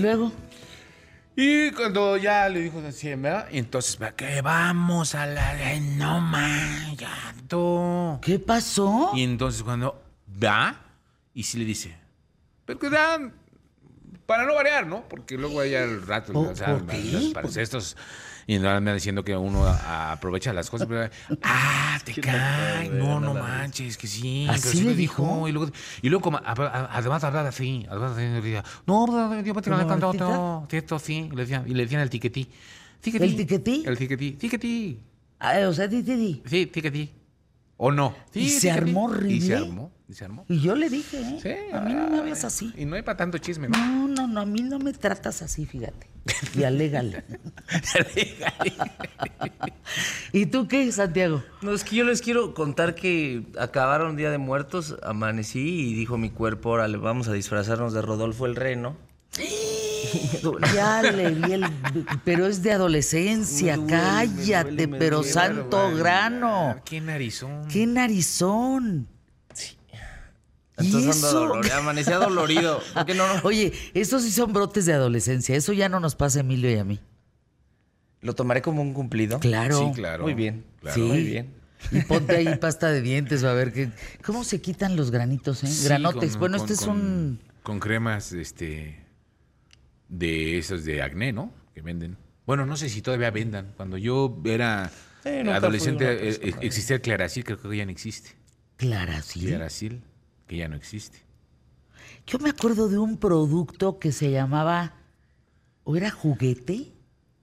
luego? Y cuando ya le dijo así, ¿verdad? Y entonces, ¿verdad? que vamos a la... No, man, ya, tú. ¿Qué pasó? Y entonces cuando va y sí le dice, pero que dan, para no variar, ¿no? Porque luego hay al rato, ¿Por- o sea, por qué? los parecestos, y no andan diciendo que uno a- aprovecha las cosas, pero, ah, te cae, no, no manches, que sí. ¿Así pero sí le me dijo? Y luego, y luego como, además hablaba así, además decía, no, yo me ¿Como tengo que Martita? cantar, cierto, sí, y le decían, y le decían el tiquetí. Tiquetí. ¿El tiquetí? El tiquetí, tiquetí. Ah, o sea, di. Sí, tiquetí. ¿O no? ¿Y se tiquetí. armó Y se horrible? armó, y se armó. Y yo le dije, ¿eh? Sí, a mí no me ay, hables así. Y no hay para tanto chisme, ¿no? No, no, no, a mí no me tratas así, fíjate. Y alégale. ¿Y tú qué, Santiago? No, es que yo les quiero contar que acabaron Día de Muertos, amanecí y dijo mi cuerpo, órale, vamos a disfrazarnos de Rodolfo el Reno. Ya le vi el... Pero es de adolescencia, duele, cállate, duele, pero duele, santo grano. Qué narizón. ¡Qué narizón! ¿Y Entonces ando dolorido, amanecí adolorido. ¿Por qué no, no? Oye, estos sí son brotes de adolescencia. Eso ya no nos pasa a Emilio y a mí. ¿Lo tomaré como un cumplido? Claro. Sí, claro. Muy bien. Claro. Sí. Muy bien. Y ponte ahí pasta de dientes, a ver qué. ¿Cómo se quitan los granitos, eh? Sí, Granotes. con- bueno, con- este es con- un. Con cremas, este. De esos de acné, ¿no? Que venden. Bueno, no sé si todavía vendan. Cuando yo era adolescente, eh, persona. eh, existía el Claracil, creo que ya no existe. Clara, sí. Claracil, que ya no existe. Yo me acuerdo de un producto que se llamaba. ¿O era juguete?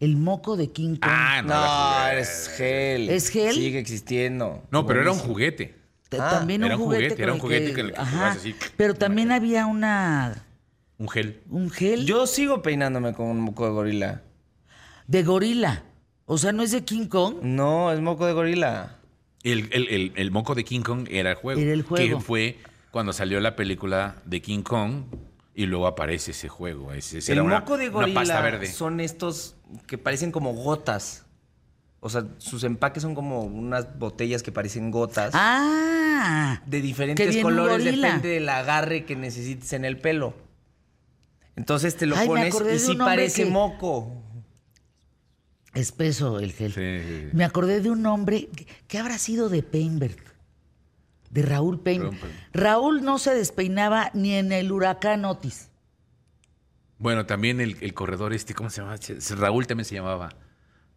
El moco de King Kong. Ah, no. No, es gel. ¿Es gel? Sigue existiendo. No, pero era un juguete. Ah, también era un juguete. era un juguete que le- que Ajá. así. Pero también había una. Un gel. Un gel Yo sigo peinándome con un moco de gorila. de gorila. O sea, no es de King Kong. No, es moco de gorila. El, el- el- el moco de King Kong era el juego. Era el juego. Que fue cuando salió la película de King Kong y luego aparece ese juego. Ese, ese El era una- moco de gorila pasta verde. son estos que parecen como gotas. O sea, sus empaques son como unas botellas que parecen gotas. Ah. de diferentes colores, depende del agarre que necesites en el pelo. Entonces te lo Ay, pones y sí parece que- moco. Espeso el gel. Sí, sí, sí. Me acordé de un hombre. que- ¿Qué habrá sido de Peinberg? De Raúl Peinberg. Raúl no se despeinaba ni en el huracán Otis. Bueno, también el, el corredor este, ¿cómo se llama? Raúl también se llamaba.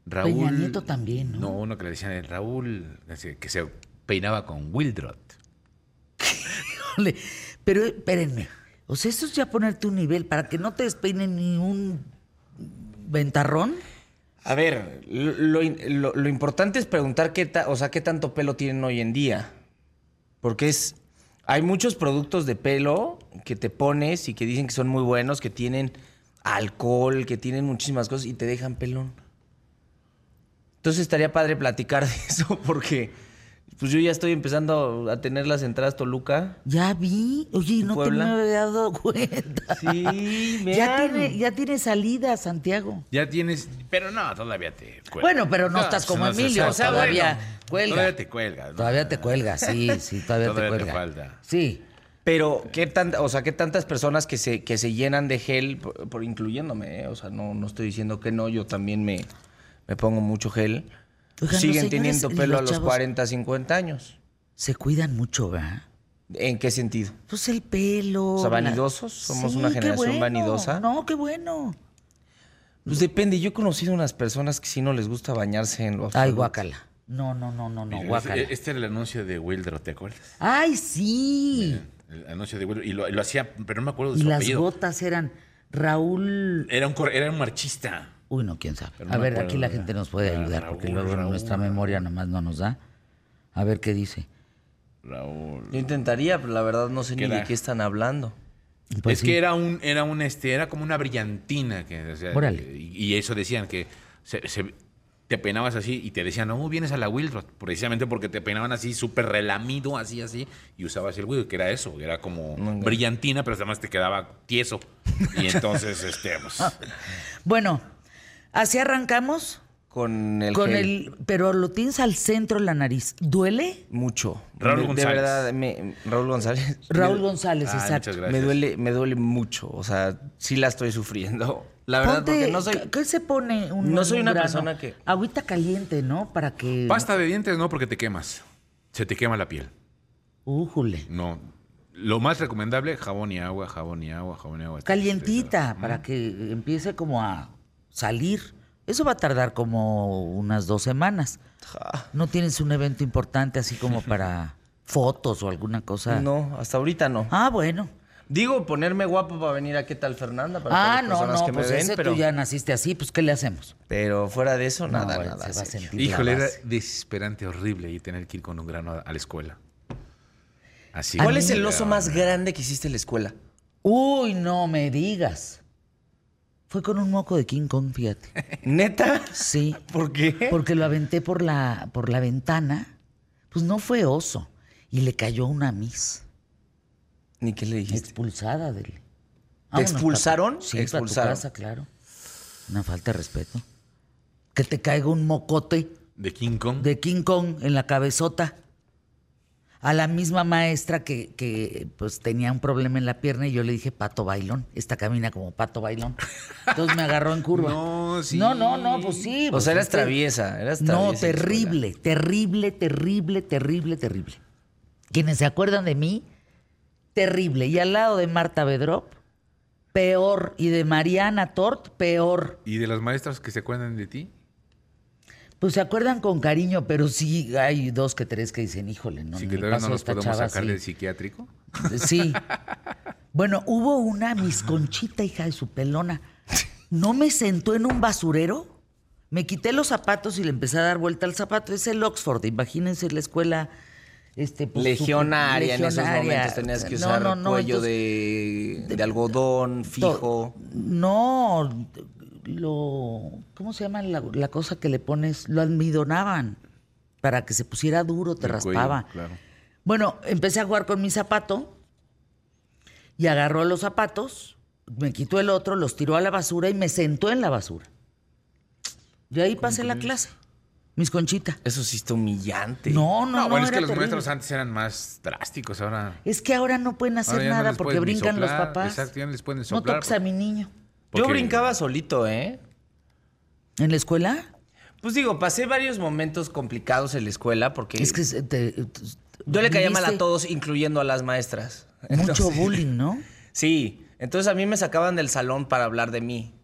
Raúl. Peña Nieto también, ¿no? No, uno que le decían el Raúl, que se peinaba con Wildrot. Pero espérenme. O sea, eso es ya ponerte un nivel para que no te despeinen ni un ventarrón. A ver, lo, lo lo- lo importante es preguntar qué, ta- o sea, qué tanto pelo tienen hoy en día. Porque es. Hay muchos productos de pelo que te pones y que dicen que son muy buenos, que tienen alcohol, que tienen muchísimas cosas y te dejan pelón. Entonces estaría padre platicar de eso porque pues yo ya estoy empezando a tener las entradas Toluca. Ya vi. Oye, no te me había dado cuenta. Sí, Ya vean. tiene, ya tiene salida, Santiago. Ya tienes. Pero no, todavía te cuelga. Bueno, pero no estás como no, Emilio, o sea, todavía bueno, cuelga. Todavía te cuelga. ¿no? Todavía te cuelga, sí, sí, todavía, Todavía te te cuelga. falta. Sí. Pero, ¿qué tan, o sea, qué tantas personas que se, que se llenan de gel, por, por incluyéndome, eh? o sea, no, no estoy diciendo que no, yo también me, me pongo mucho gel, Oigan, los siguen señores teniendo y pelo a los los chavos- 40, 50 años. Se cuidan mucho, ¿verdad? ¿En qué sentido? Pues el pelo. O sea, vanidosos, somos Sí, una generación bueno. vanidosa. No, qué bueno. Pues depende, yo he conocido unas personas que sí no les gusta bañarse en lo Ay, guácala. No, no, no, no, no, Mira, guácala. Este, este era el anuncio de Wildrot, ¿te acuerdas? Ay, sí. El anuncio de Wildrot. Y lo, y lo hacía, pero no me acuerdo de Y su las apellido. gotas eran Raúl. Era un, era un marchista. Uy, no, quién sabe. No A ver, acuerdo, aquí la ¿verdad? gente nos puede ayudar porque luego Raúl, nuestra Raúl. memoria nomás no nos da. A ver qué dice. Raúl. Yo intentaría, pero la verdad no sé ¿Qué ni de qué están hablando. Pues es sí. que era un, era un, este, era como una brillantina que, o sea, Órale. y, y eso decían que se- se- te peinabas así y te decían, no, vienes a la Wildrot, precisamente porque te peinaban así súper relamido, así, así, y usabas el Wildrot, que era eso, era como brillantina, pero además te quedaba tieso. Y entonces, este, pues, Bueno, así arrancamos. con el Con gel. el, pero lo tienes al centro de la nariz. ¿Duele? Mucho. Raúl González. De verdad, me- Raúl González. Raúl Me- González, exacto. muchas gracias. Me duele, me duele mucho. O sea, sí la estoy sufriendo. La verdad, Ponte- porque no soy. ¿qué- ¿Qué se pone un No soy un una grano? persona que- Agüita caliente, ¿no? Para que... Pasta de dientes no, porque te quemas. Se te quema la piel. Újule. No. Lo más recomendable, jabón y agua, jabón y agua, jabón y agua. Calientita, para que empiece como a salir. Eso va a tardar como unas dos semanas. ¿No tienes un evento importante así como para fotos o alguna cosa? No, hasta ahorita no. Ah, bueno. Digo, ponerme guapo para venir a qué tal Fernanda, para Ah, no, no, que me pues ven, ese pero, tú ya naciste así, pues ¿qué le hacemos? pero fuera de eso, nada, No, nada. se va a serio. sentir la Híjole, era desesperante, horrible y tener que ir con un grano a, la escuela. Así. ¿Cuál es el oso más grande que hiciste en la escuela? Uy, no me digas. Fue con un moco de King Kong, fíjate. ¿Neta? Sí. ¿Por qué? Porque lo aventé por la, por la ventana. Pues no fue oso. Y le cayó una mis ¿Ni qué le dijiste? expulsada del. ¿Te Vámonos, expulsaron? papá. Sí, Expulsaron. casa, claro. Una falta de respeto. Que te caiga un mocote De King Kong. de King Kong en la cabezota. A la misma maestra que, que, pues tenía un problema en la pierna y yo le dije pato bailón. Esta camina como pato bailón. Entonces me agarró en curva. No, sí. No, no, no, pues sí. O pues sea, eras traviesa, eras No, traviesa la terrible, terrible, terrible, terrible, terrible. Quienes se acuerdan de mí, terrible. Y al lado de Marta Bedrop, peor. Y de Mariana Tort, peor. ¿Y de las maestras que se acuerdan de ti? Pues se acuerdan con cariño, pero sí hay dos que tres que dicen, híjole, no, sí, que todavía no de nos podemos chava, sacar sí. del psiquiátrico. Sí. Bueno, hubo una Miss Conchita, hija de su pelona. No me sentó en un basurero. Me quité los zapatos y le empecé a dar vuelta al zapato. Es el Oxford, imagínense la escuela. Este, pues, Legionaria, en esos legionaria. momentos tenías que usar no, no, cuello entonces, de, de algodón fijo. No, lo. ¿Cómo se llama la, la cosa que le pones? Lo almidonaban para que se pusiera duro, te El cuello, raspaba. claro. Bueno, empecé a jugar con mi zapato y agarró los zapatos, me quitó el otro, los tiró a la basura y me sentó en la basura. Y ahí pasé la clase. Mis conchita. Eso sí está humillante. No, no, No, no. bueno, es que los terrible. maestros antes eran más drásticos, ahora. Es que ahora no pueden hacer no nada porque brincan los papás. Exacto, ya no les pueden no soplar. toques a mi niño. Yo brincaba solito, ¿eh? ¿En la escuela? Pues digo, pasé varios momentos complicados en la escuela porque Es que te- te- yo le caía mal a todos, incluyendo a las maestras. Mucho Entonces- bullying, ¿no? Sí, entonces a mí me sacaban del salón para hablar de mí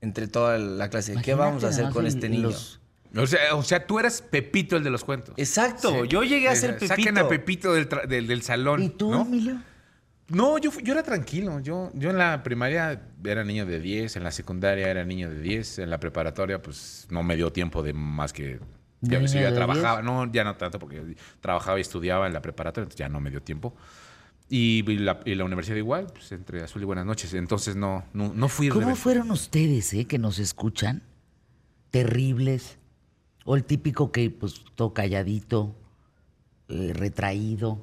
entre toda la clase. ¿Qué vamos a hacer con este niño? los- O sea, o sea, tú eras Pepito el de los cuentos. Exacto, yo llegué a ser Pepito. Saquen a Pepito del, tra- del, del salón. ¿Y tú, ¿no? Emilio? No, yo, yo era tranquilo. Yo, yo en la primaria era niño de 10, en la secundaria era niño de 10, en la preparatoria pues no me dio tiempo de más que... Ya, ¿Niño ves, yo ya de trabajaba, no, ya no tanto porque trabajaba y estudiaba en la preparatoria, entonces ya no me dio tiempo. Y, y la, y la universidad igual, pues entre azul y buenas noches. Entonces no, no, no fui ¿Cómo rebelde. fueron ustedes, eh, que nos escuchan? Terribles. O el típico que, pues, todo calladito, eh, retraído.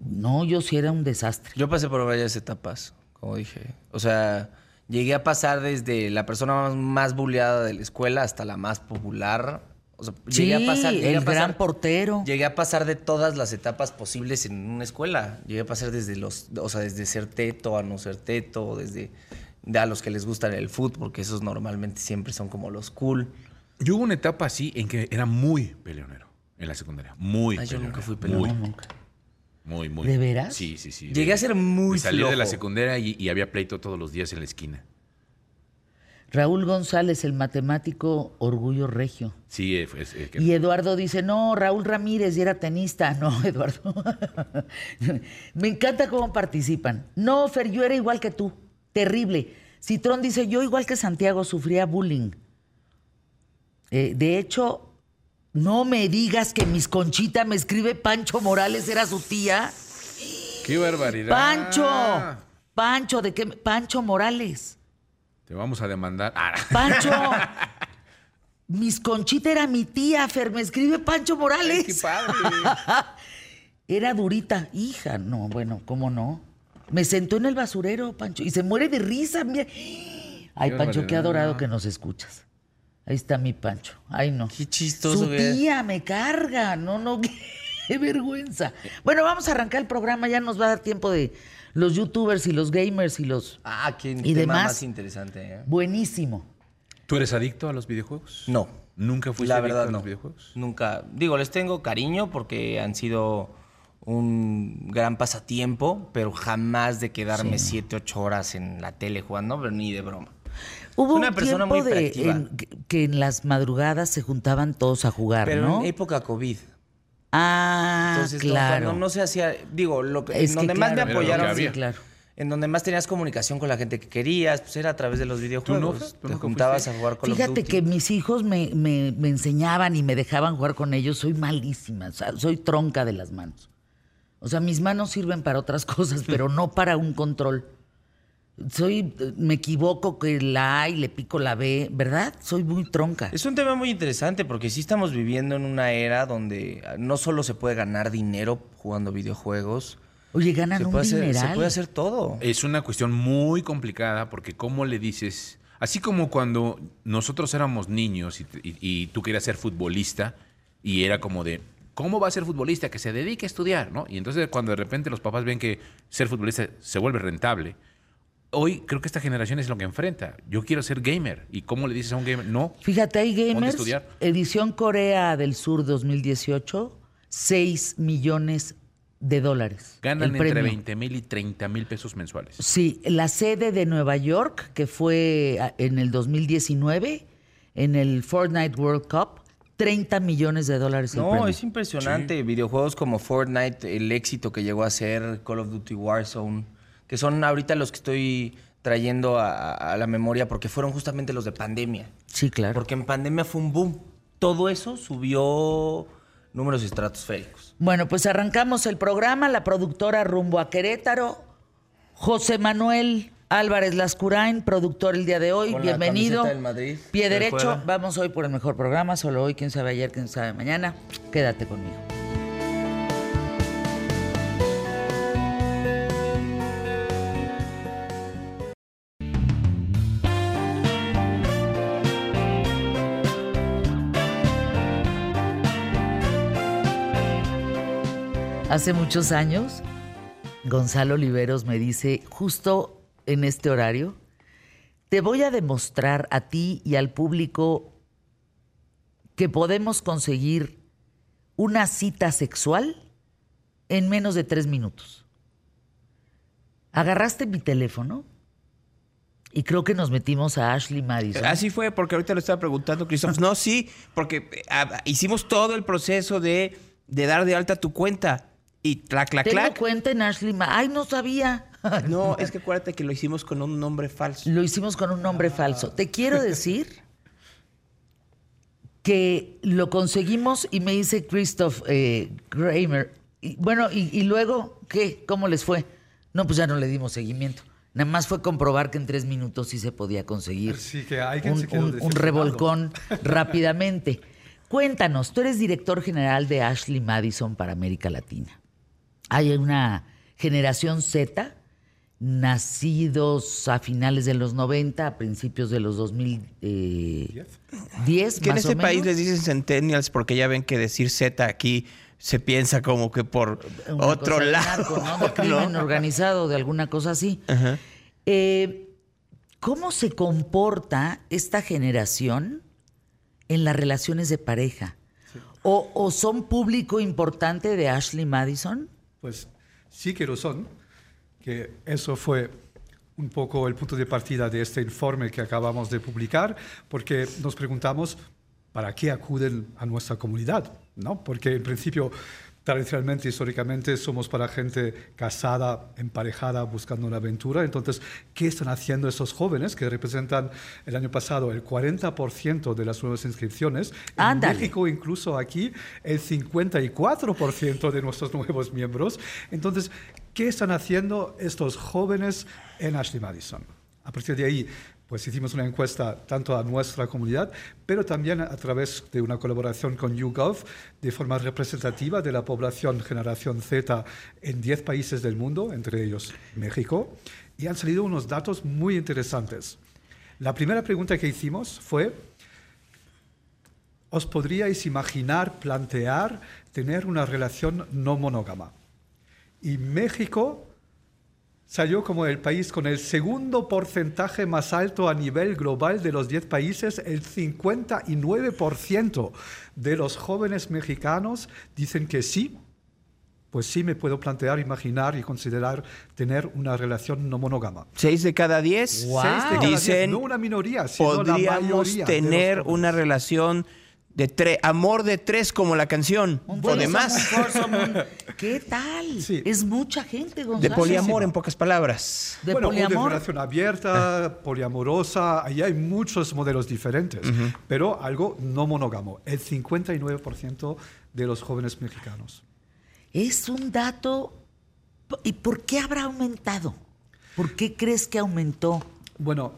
No, yo sí era un desastre. Yo pasé por varias etapas, como dije. O sea, llegué a pasar desde la persona más, más bulleada de la escuela hasta la más popular. O sea, Sí, llegué a pasar. llegué el a pasar- gran portero. Llegué a pasar de todas las etapas posibles en una escuela. Llegué a pasar desde los, o sea, desde ser teto a no ser teto, desde de a los que les gusta el foot, porque esos normalmente siempre son como los cool. Yo hubo una etapa así en que era muy peleonero en la secundaria. Muy Ay, yo peleonero. nunca fui Muy, peleonero. No, nunca. Muy, muy. ¿De veras? Sí, sí, sí. Llegué a ser muy de salir de la flojo. secundaria y, y había pleito todos los días en la esquina. Raúl González, el matemático Orgullo Regio. Sí, eh, es- es que- Y Eduardo dice, no, Raúl Ramírez y era tenista. No, Eduardo. Me encanta cómo participan. No, Fer, yo era igual que tú. Terrible. Citrón dice, yo igual que Santiago sufría bullying. Eh, de hecho, no me digas que mis Conchita me escribe Pancho Morales, era su tía. ¡Qué barbaridad! Pancho. Pancho, ¿de qué? Pancho Morales. Te vamos a demandar. Ah, Pancho. Mis Conchita era mi tía, Fer, me escribe Pancho Morales. ¡Qué padre! Era durita, hija, no, bueno, ¿cómo no? Me sentó en el basurero, Pancho, y se muere de risa, mira. Ay, Pancho, qué adorado que nos escuchas. Ahí está mi Pancho. Ay, no. Qué chistoso, Su güey. tía me carga. No, no, qué vergüenza. Bueno, vamos a arrancar el programa. Ya nos va a dar tiempo de los youtubers y los gamers y los... Ah, qué Y tema demás. más interesante. ¿eh? Buenísimo. ¿Tú eres adicto a los videojuegos? No. ¿Nunca fuiste La adicto verdad a no. los videojuegos? Nunca. Digo, les tengo cariño porque han sido un gran pasatiempo, pero jamás de quedarme siete, ocho horas en la tele jugando, pero ni de broma. Hubo Una un persona tiempo muy de, en- que- en las madrugadas se juntaban todos a jugar, Pero ¿no? en época COVID. Ah, Entonces, no, claro. cuando no se hacía, digo, lo que, Es en que donde más claro, me apoyaron. Sí, claro. en donde más tenías comunicación con la gente que querías, pues era a través de los videojuegos. ¿Tú Te juntabas fuiste? a jugar con Fíjate que mis hijos me, me- me enseñaban y me dejaban jugar con ellos. Soy malísima, o sea, soy tronca de las manos. O sea, mis manos sirven para otras cosas, pero no para un control. Soy, me equivoco que la A y le pico la B, ¿verdad? Soy muy tronca. Es un tema muy interesante porque sí estamos viviendo en una era donde no solo se puede ganar dinero jugando videojuegos, Oye, ganan se un puede, hacer, dineral. se puede hacer todo. Es una cuestión muy complicada porque cómo le dices, así como cuando nosotros éramos niños y, y- y tú querías ser futbolista y era como de, ¿cómo va a ser futbolista? Que se dedique a estudiar, ¿no? Y entonces cuando de repente los papás ven que ser futbolista se vuelve rentable, hoy creo que esta generación es lo que enfrenta. Yo quiero ser gamer. ¿Y cómo le dices a un gamer? No. Fíjate, hay gamers, estudiar. edición Corea del Sur 2018, 6 millones de dólares. Ganan entre premio. 20 mil y 30 mil pesos mensuales. Sí, la sede de Nueva York, que fue a- en el 2019, en el Fortnite World Cup, 30 millones de dólares el No, premio. es impresionante. Videojuegos como Fortnite, el éxito que llegó a ser Call of Duty Warzone, que son ahorita los que estoy trayendo a, a la memoria porque fueron justamente los de pandemia. Sí, claro. Porque en pandemia fue un boom. Todo eso subió números estratosféricos. Bueno, pues arrancamos el programa. La productora rumbo a Querétaro, José Manuel Álvarez Lascurain, productor el día de hoy. Con la Bienvenido. del Madrid. Pie derecho. juega. Vamos hoy por el mejor programa. Solo hoy, quién sabe ayer, quién sabe mañana. Quédate conmigo. Hace muchos años, Gonzalo Oliveros me dice, justo en este horario, te voy a demostrar a ti y al público que podemos conseguir una cita sexual en menos de tres minutos. Agarraste mi teléfono y creo que nos metimos a Ashley Madison. Así fue, porque ahorita lo estaba preguntando, Christoph. No, sí, porque eh, hicimos todo el proceso de, de dar de alta tu cuenta. Y clac, clac, Tengo clac. cuenta en Ashley Madison. Ay, no sabía. No, es que acuérdate que lo hicimos con un nombre falso. Lo hicimos con un nombre falso. Te quiero decir que lo conseguimos y me dice Christoph eh, Kramer. Y, bueno, y, y luego, ¿qué? ¿Cómo les fue? No, pues ya no le dimos seguimiento. Nada más fue comprobar que en tres minutos sí se podía conseguir Sí, que un, se quedó un- un revolcón rápidamente. Cuéntanos, tú eres director general de Ashley Madison para América Latina. Hay una generación Z, nacidos a finales de los 90, a principios de los 2010, Que en este o país menos. les dicen centennials porque ya ven que decir Z aquí se piensa como que por Una otro de lado. narco, ¿no? De crimen ¿no? organizado, de alguna cosa así. Eh, ¿Cómo se comporta esta generación en las relaciones de pareja? ¿O, o son público importante de Ashley Madison? Pues sí que lo son, que eso fue un poco el punto de partida de este informe que acabamos de publicar, porque nos preguntamos para qué acuden a nuestra comunidad, ¿no? Porque en principio, tradicionalmente, históricamente, somos para gente casada, emparejada, buscando una aventura. Entonces, ¿qué están haciendo esos jóvenes que representan el año pasado el 40% de las nuevas inscripciones? En Ándale. México, incluso aquí, el 54% de nuestros nuevos miembros. Entonces, ¿qué están haciendo estos jóvenes en Ashley Madison? A partir de ahí, pues hicimos una encuesta tanto a nuestra comunidad, pero también a través de una colaboración con YouGov de forma representativa de la población generación Z en 10 países del mundo, entre ellos México, y han salido unos datos muy interesantes. La primera pregunta que hicimos fue, os podríais imaginar, plantear, tener una relación no monógama. Y México salió como el país con el segundo porcentaje más alto a nivel global de los 10 países. El 59% de los jóvenes mexicanos dicen que sí, pues sí me puedo plantear, imaginar y considerar tener una relación no monógama. Seis de cada diez Wow. Seis de cada diez, dicen no una minoría, sino la podríamos mayoría los tener una relación de tres, amor de tres como la canción, o de threesome, más, un foursome, un- ¿Qué tal? Sí. Es mucha gente, de poliamor en pocas palabras. De bueno, poliamor. relación abierta, poliamorosa, ahí hay muchos modelos diferentes, pero algo no monógamo, el 59% de los jóvenes mexicanos. Es un dato. ¿Y por qué habrá aumentado? ¿Por qué crees que aumentó? Bueno,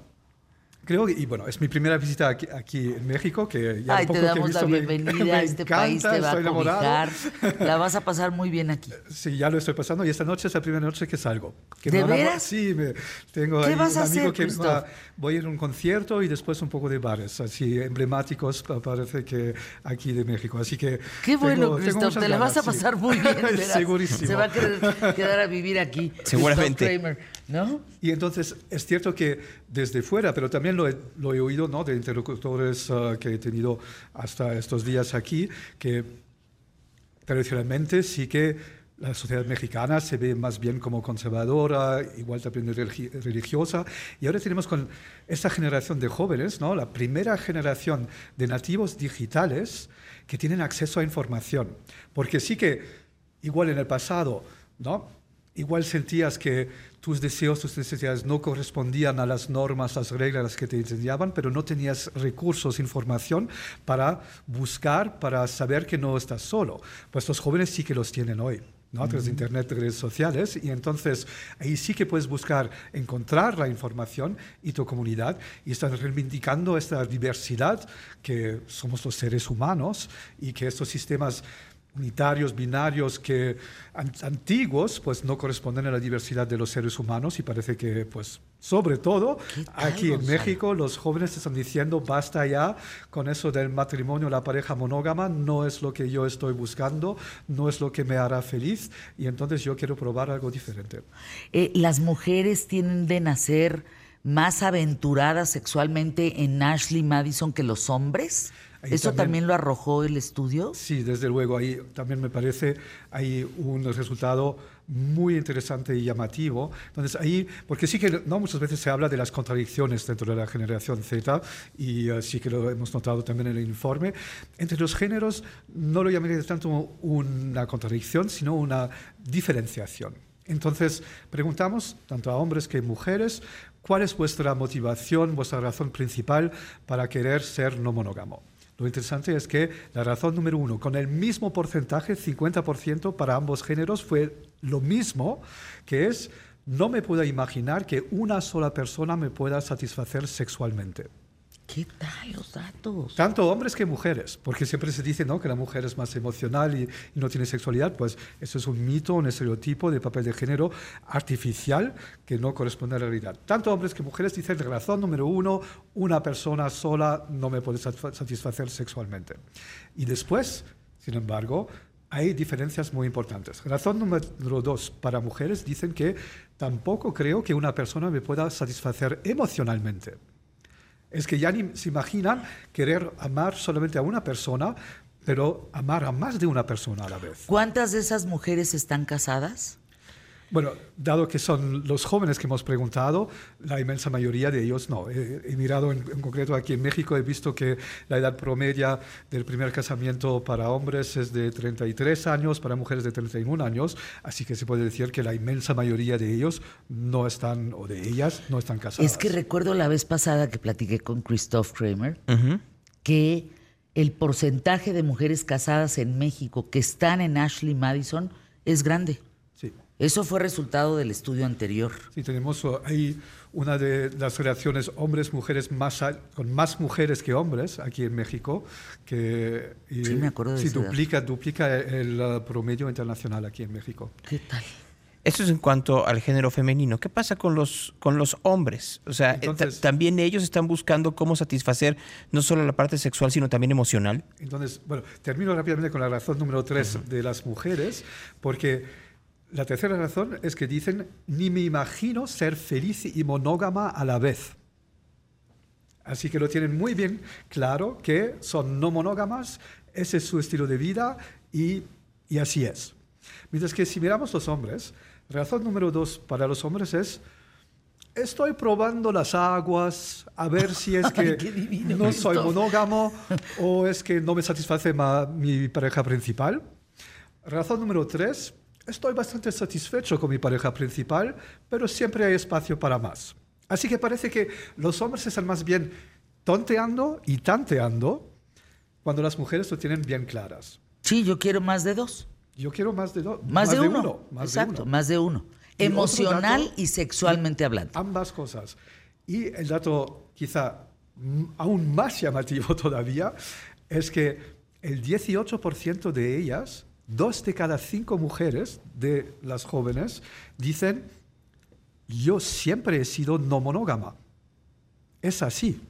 creo que, y bueno, es mi primera visita aquí, aquí en México, que ya Ay, lo te poco que he damos la visto me- bienvenida me a este país, encanta, te va a cobijar. La vas a pasar muy bien aquí. Sí, ya lo estoy pasando y esta noche es la primera noche que salgo. Que ¿De veras? Sí, me- tengo ¿Qué ahí vas un a amigo hacer, que va- voy a ir a un concierto y después un poco de bares, así emblemáticos, pa- parece que aquí de México. Así que Qué bueno, muchas te la vas a ganas, sí. pasar muy bien. Segurísimo. Se va a querer quedar a vivir aquí. Christoph Seguramente. ¿No? Y entonces es cierto que desde fuera, pero también lo he, lo he oído ¿no? de interlocutores ah, que he tenido hasta estos días aquí, que tradicionalmente sí que la sociedad mexicana se ve más bien como conservadora, igual también religi- religiosa, y ahora tenemos con esta generación de jóvenes, ¿no? la primera generación de nativos digitales que tienen acceso a información, porque sí que igual en el pasado, ¿no? igual sentías que tus deseos, tus necesidades no correspondían a las normas, las reglas que te enseñaban, pero no tenías recursos, información para buscar, para saber que no estás solo. Pues los jóvenes sí que los tienen hoy. ¿no? a través de Internet, de redes sociales, y entonces ahí sí que puedes buscar, encontrar la información y tu comunidad, y están reivindicando esta diversidad que somos los seres humanos y que estos sistemas unitarios, binarios que an- antiguos, pues no corresponden a la diversidad de los seres humanos y parece que, pues, sobre todo ¿Qué tal, aquí en Gonzalo? México, los jóvenes están diciendo basta ya con eso del matrimonio, la pareja monógama, no es lo que yo estoy buscando, no es lo que me hará feliz y entonces yo quiero probar algo diferente. Eh, las mujeres tienden a ser más aventuradas sexualmente en Ashley Madison que los hombres. ¿Eso también- también lo arrojó el estudio? Sí, desde luego, ahí también me parece hay un resultado muy interesante y llamativo. Entonces, ahí, porque sí que no muchas veces se habla de las contradicciones dentro de la generación Z, y eh, sí que lo hemos notado también en el informe. Entre los géneros, no lo llamaría tanto una contradicción, sino una diferenciación. Entonces, preguntamos, tanto a hombres que a mujeres, ¿cuál es vuestra motivación, vuestra razón principal para querer ser no monógamo? Lo interesante es que la razón número uno, con el mismo porcentaje, 50% para ambos géneros, fue lo mismo, que es, no me puedo imaginar que una sola persona me pueda satisfacer sexualmente. ¿Qué tal los datos? Tanto hombres que mujeres, porque siempre se dice ¿no? que la mujer es más emocional y, y no tiene sexualidad, pues eso es un mito, un estereotipo de papel de género artificial que no corresponde a la realidad. Tanto hombres que mujeres dicen, razón número uno, una persona sola no me puede satisfa- satisfacer sexualmente. Y después, sin embargo, hay diferencias muy importantes. Razón número dos, para mujeres dicen que tampoco creo que una persona me pueda satisfacer emocionalmente. Es que ya ni se imaginan querer amar solamente a una persona, pero amar a más de una persona a la vez. ¿Cuántas de esas mujeres están casadas? Bueno, dado que son los jóvenes que hemos preguntado, la inmensa mayoría de ellos no. He, he mirado en, en concreto aquí en México, he visto que la edad promedia del primer casamiento para hombres es de 33 años, para mujeres de 31 años, así que se puede decir que la inmensa mayoría de ellos no están, o de ellas, no están casadas. Es que recuerdo la vez pasada que platiqué con Christoph Kramer que el porcentaje de mujeres casadas en México que están en Ashley Madison es grande. Eso fue resultado del estudio anterior. Sí, tenemos uh, ahí una de las relaciones hombres-mujeres más con más mujeres que hombres aquí en México, que y- Sí, me acuerdo de sí, duplica, duplica el uh, promedio internacional aquí en México. ¿Qué tal? Eso es en cuanto al género femenino. ¿Qué pasa con los, con los hombres? O sea, eh, Entonces- también ellos están buscando cómo satisfacer no solo la parte sexual, sino también emocional. Entonces, bueno, termino rápidamente con la razón número tres de las mujeres, porque la tercera razón es que dicen, ni me imagino ser feliz y monógama a la vez. Así que lo tienen muy bien claro que son no monógamas, ese es su estilo de vida y, y así es. Mientras que si miramos los hombres, razón número dos para los hombres es, estoy probando las aguas a ver si es que Ay, no soy monógamo o es que no me satisface mi pareja principal. Razón número tres, estoy bastante satisfecho con mi pareja principal, pero siempre hay espacio para más. Así que parece que los hombres están más bien tonteando y tanteando cuando las mujeres lo tienen bien claras. Sí, yo quiero más de dos. Yo quiero más de dos. Más, de, uno. más Exacto, de uno. más de uno. Y Emocional dato- y sexualmente hablando. Ambas cosas. Y el dato quizá aún más llamativo todavía es que el 18% de ellas, dos de cada cinco mujeres de las jóvenes, dicen, yo siempre he sido no monógama. Es así.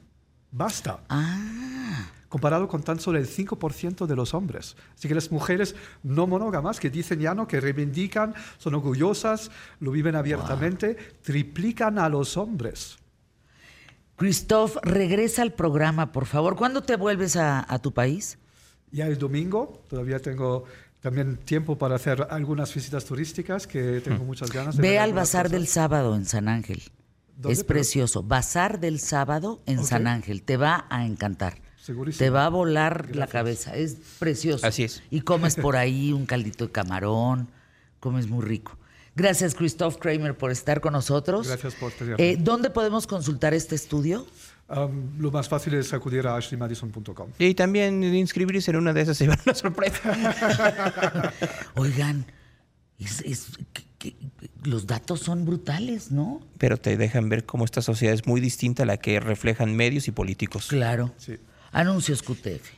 Basta. Ah, Comparado con tan solo el 5% de los hombres. Así que las mujeres no monógamas que dicen ya no, que reivindican, son orgullosas, lo viven abiertamente, triplican a los hombres. Christoph, regresa al programa, por favor. ¿Cuándo te vuelves a, a tu país? Ya el domingo, todavía tengo también tiempo para hacer algunas visitas turísticas que tengo muchas ganas de Ve al Bazar cosas. del Sábado en San Ángel. ¿Dónde? Es Pero- precioso. Bazar del Sábado en. San Ángel. Te va a encantar. Segurísimo. Te va a volar la cabeza. Es precioso. Así es. Y comes por ahí un caldito de camarón. Comes muy rico. Gracias, Christoph Kramer, por estar con nosotros. Gracias por tenerme. Eh, ¿Dónde podemos consultar este estudio? Um, lo más fácil es acudir a ashleymadison.com. Y también inscribirse en una de esas se llevar una sorpresa. Oigan, es- es- que- que- los datos son brutales, ¿no? Pero te dejan ver cómo esta sociedad es muy distinta a la que reflejan medios y políticos. Claro. Sí. Anuncios QTF.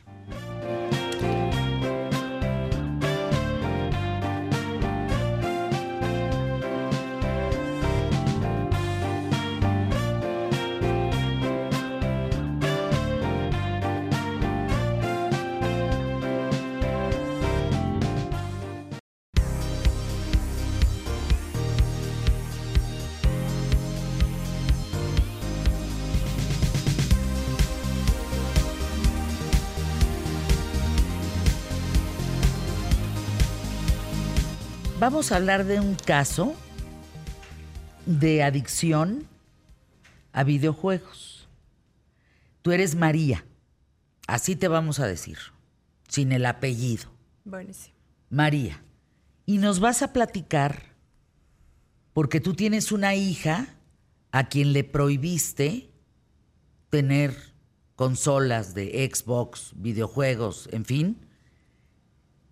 Vamos a hablar de un caso de adicción a videojuegos. Tú eres María, así te vamos a decir, sin el apellido. Buenísimo. María. Y nos vas a platicar, porque tú tienes una hija a quien le prohibiste tener consolas de Xbox, videojuegos, en fin.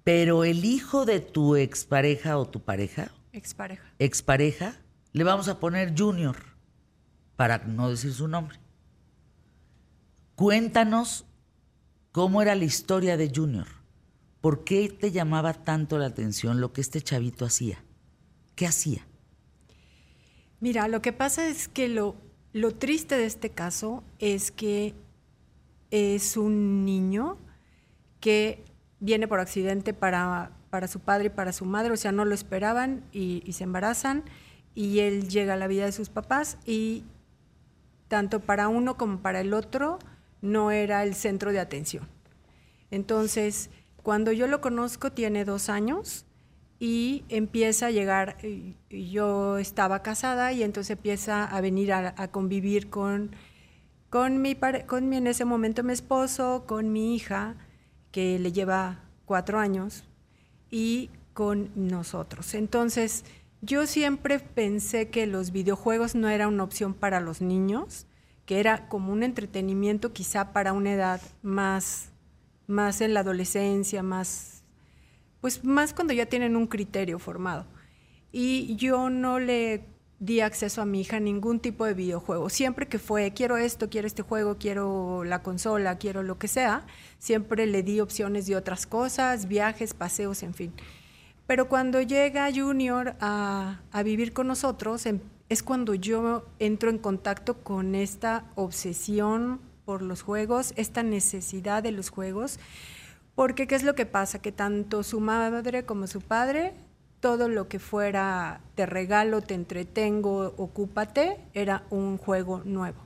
Pero el hijo de tu expareja o tu pareja, Expareja. expareja, le vamos a poner Junior, para no decir su nombre. Cuéntanos cómo era la historia de Junior. ¿Por qué te llamaba tanto la atención lo que este chavito hacía? ¿Qué hacía? Mira, lo que pasa es que lo, lo triste de este caso es que es un niño que viene por accidente para, para su padre y para su madre, o sea, no lo esperaban y, se embarazan y él llega a la vida de sus papás y tanto para uno como para el otro no era el centro de atención. Entonces, cuando yo lo conozco tiene dos años y empieza a llegar, yo estaba casada y entonces empieza a venir a, a convivir con, con, mi, con mi, en ese momento mi esposo, con mi hija, que le lleva cuatro años, y con nosotros. Entonces, yo siempre pensé que los videojuegos no era una opción para los niños, que era como un entretenimiento quizá para una edad más, más en la adolescencia, más, pues más cuando ya tienen un criterio formado. Y yo no le di acceso a mi hija a ningún tipo de videojuego. Siempre que fue, quiero esto, quiero este juego, quiero la consola, quiero lo que sea, siempre le di opciones de otras cosas, viajes, paseos, en fin. Pero cuando llega Junior a, a vivir con nosotros, em- es cuando yo entro en contacto con esta obsesión por los juegos, esta necesidad de los juegos, porque ¿qué es lo que pasa? Que tanto su madre como su padre, todo lo que fuera te regalo, te entretengo, ocúpate, era un juego nuevo.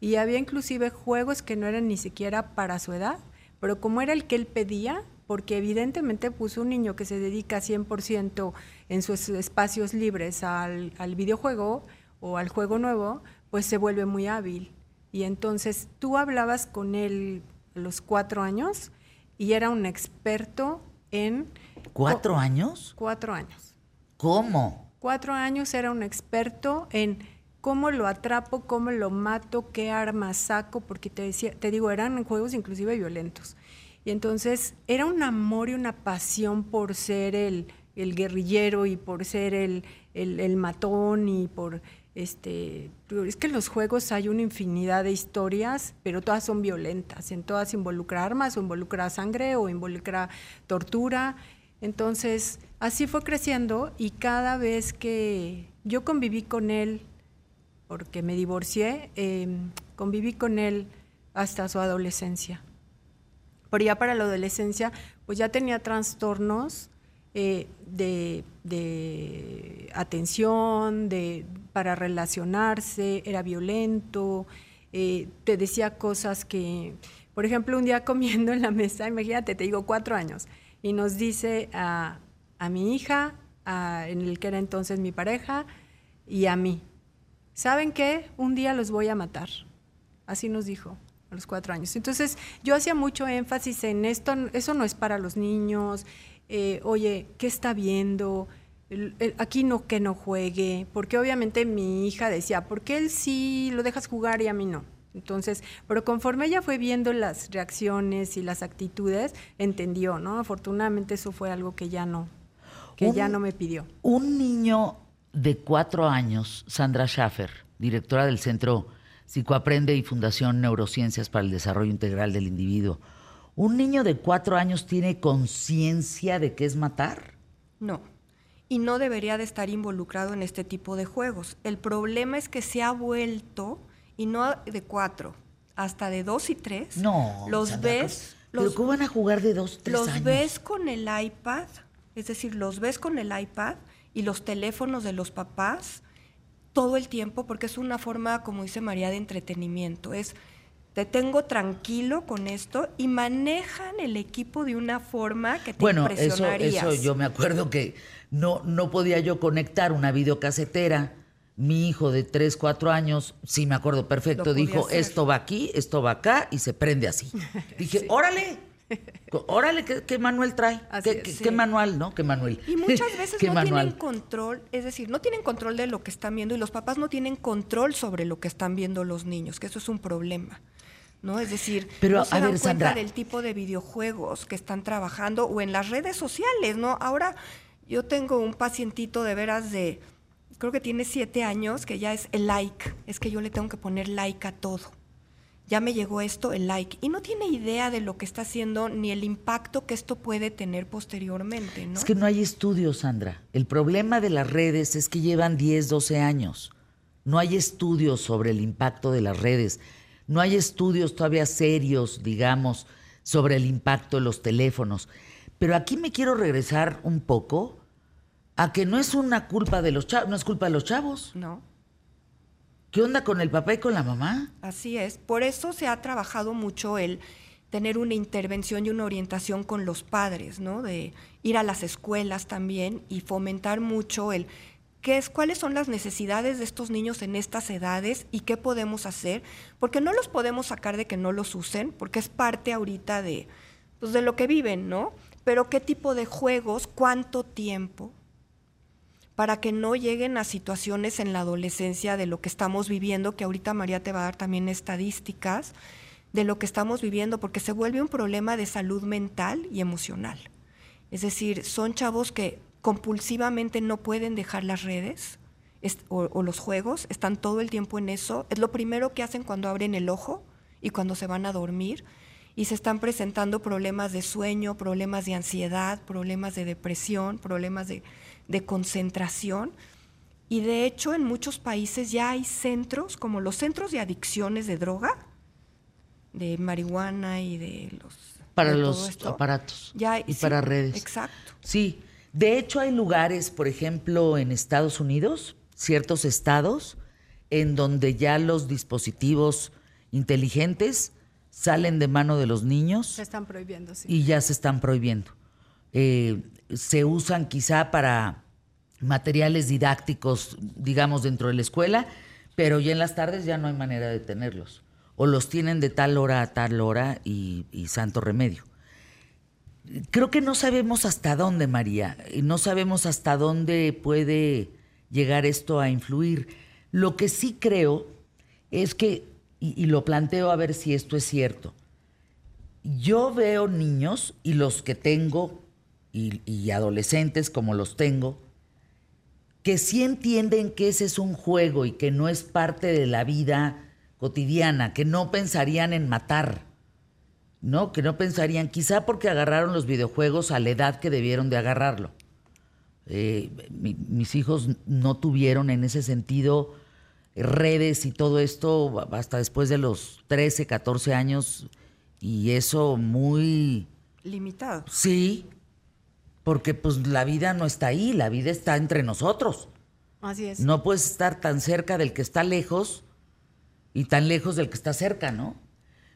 Y había inclusive juegos que no eran ni siquiera para su edad, pero como era el que él pedía, porque evidentemente puso un niño que se dedica 100% en sus espacios libres al, al videojuego o al juego nuevo, pues se vuelve muy hábil. Y entonces tú hablabas con él a los cuatro años y era un experto en... ¿Cuatro co- años? Cuatro años. ¿Cómo? Cuatro años era un experto en cómo lo atrapo, cómo lo mato, qué armas saco, porque te decía, te digo, eran juegos inclusive violentos. Y entonces era un amor y una pasión por ser el, el guerrillero y por ser el, el- el matón y por este es que en los juegos hay una infinidad de historias, pero todas son violentas, en todas involucra armas, o involucra sangre, o involucra tortura. Entonces, así fue creciendo y cada vez que yo conviví con él, porque me divorcié, eh, conviví con él hasta su adolescencia. Pero ya para la adolescencia, pues ya tenía trastornos eh, de, de atención, de, para relacionarse, era violento, eh, te decía cosas que, por ejemplo, un día comiendo en la mesa, imagínate, te digo cuatro años, y nos dice a, a mi hija, a- en el que era entonces mi pareja, y a mí, ¿saben qué? Un día los voy a matar. Así nos dijo a los cuatro años. Entonces, yo hacía mucho énfasis en esto, eso no es para los niños, eh, oye, ¿qué está viendo? Aquí no que no juegue, porque obviamente mi hija decía, ¿por qué él sí lo dejas jugar y a mí no? Entonces, pero conforme ella fue viendo las reacciones y las actitudes, entendió, ¿no? Afortunadamente eso fue algo que ya no, que Un- ya no me pidió. Un niño de cuatro años, Sandra Schaffer, directora del Centro Psicoaprende y Fundación Neurociencias para el Desarrollo Integral del Individuo. ¿Un niño de cuatro años tiene conciencia de qué es matar? No. Y no debería de estar involucrado en este tipo de juegos. El problema es que se ha vuelto, y no de cuatro, hasta de dos y tres. No. Los ves, ¿Pero los, cómo van a jugar de dos, tres los años? ves con el iPad, es decir, los ves con el iPad y los teléfonos de los papás todo el tiempo, porque es una forma, como dice María, de entretenimiento. Es, te tengo tranquilo con esto y manejan el equipo de una forma que te Bueno, eso, impresionarías. eso yo me acuerdo que no, no podía yo conectar una videocasetera. Mi hijo de 3, 4 años, sí me acuerdo perfecto, dijo, hacer. esto va aquí, esto va acá y se prende así. Dije, órale, órale, ¿qué, qué manual trae? ¿Qué, es, qué- sí. qué manual, no? ¿Qué manual? Y muchas veces ¿Qué no manual? tienen control, es decir, no tienen control de lo que están viendo y los papás no tienen control sobre lo que están viendo los niños, que eso es un problema. ¿No? Es decir, Pero, no se a dan ver, cuenta Sandra. del tipo de videojuegos que están trabajando o en las redes sociales, ¿no? Ahora yo tengo un pacientito de veras de, creo que tiene siete años, que ya es el like, es que yo le tengo que poner like a todo. Ya me llegó esto, el like, y no tiene idea de lo que está haciendo ni el impacto que esto puede tener posteriormente, ¿no? Es que no hay estudios, Sandra. El problema de las redes es que llevan 10, 12 años. No hay estudios sobre el impacto de las redes. No hay estudios todavía serios, digamos, sobre el impacto de los teléfonos. Pero aquí me quiero regresar un poco a que no es una culpa de los chavos, no es culpa de los chavos. No. ¿Qué onda con el papá y con la mamá? Así es. Por eso se ha trabajado mucho el tener una intervención y una orientación con los padres, ¿no? De ir a las escuelas también y fomentar mucho el qué es, cuáles son las necesidades de estos niños en estas edades y qué podemos hacer, porque no los podemos sacar de que no los usen, porque es parte ahorita de, pues, de lo que viven, ¿no? Pero qué tipo de juegos, cuánto tiempo, para que no lleguen a situaciones en la adolescencia de lo que estamos viviendo, que ahorita María te va a dar también estadísticas de lo que estamos viviendo, porque se vuelve un problema de salud mental y emocional. Es decir, son chavos que compulsivamente no pueden dejar las redes es- o, o los juegos, están todo el tiempo en eso. Es lo primero que hacen cuando abren el ojo y cuando se van a dormir. y se están presentando problemas de sueño, problemas de ansiedad, problemas de depresión, problemas de, de concentración. Y de hecho en muchos países ya hay centros, como los centros de adicciones de droga, de marihuana y de los... Para de los esto. aparatos Ya, y sí, para redes. Exacto. Sí, de hecho hay lugares, por ejemplo, en Estados Unidos, ciertos estados, en donde ya los dispositivos inteligentes salen de mano de los niños Se están prohibiendo, sí. y ya se están prohibiendo. Eh, se usan quizá para materiales didácticos, digamos, dentro de la escuela, pero ya en las tardes ya no hay manera de tenerlos. O los tienen de tal hora a tal hora y, santo remedio. Creo que no sabemos hasta dónde, María, no sabemos hasta dónde puede llegar esto a influir. Lo que sí creo es que, y, lo planteo a ver si esto es cierto, yo veo niños y los que tengo y adolescentes como los tengo, que sí entienden que ese es un juego y que no es parte de la vida cotidiana, que no pensarían en matar, ¿no? Que no pensarían, quizá porque agarraron los videojuegos a la edad que debieron de agarrarlo. Eh, mi- mis hijos no tuvieron en ese sentido redes y todo esto hasta después de los 13, 14 años y eso muy Limitado. sí, porque pues la vida no está ahí, la vida está entre nosotros. Así es. No puedes estar tan cerca del que está lejos y tan lejos del que está cerca, ¿no?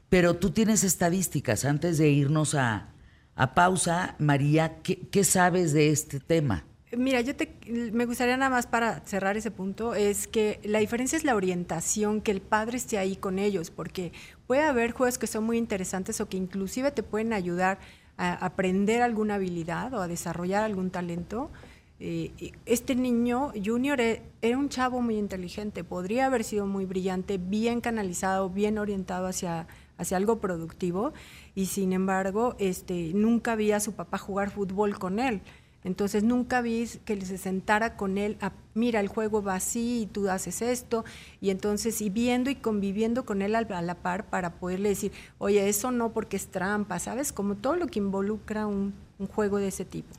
Pero tú tienes estadísticas. Antes de irnos a, a pausa, María, ¿qué, qué sabes de este tema? Mira, yo te, me gustaría nada más para cerrar ese punto, es que la diferencia es la orientación, que el padre esté ahí con ellos, porque puede haber juegos que son muy interesantes o que inclusive te pueden ayudar a aprender alguna habilidad o a desarrollar algún talento. Eh, este niño, Junior, e- era un chavo muy inteligente, podría haber sido muy brillante, bien canalizado, bien orientado hacia, hacia algo productivo, y sin embargo, este, nunca vi a su papá jugar fútbol con él. Entonces nunca vi que se sentara con él a, mira, el juego va así y tú haces esto, y entonces, y viendo y conviviendo con él al- a la par para poderle decir, oye, eso no porque es trampa, ¿sabes? Como todo lo que involucra un, un juego de ese tipo.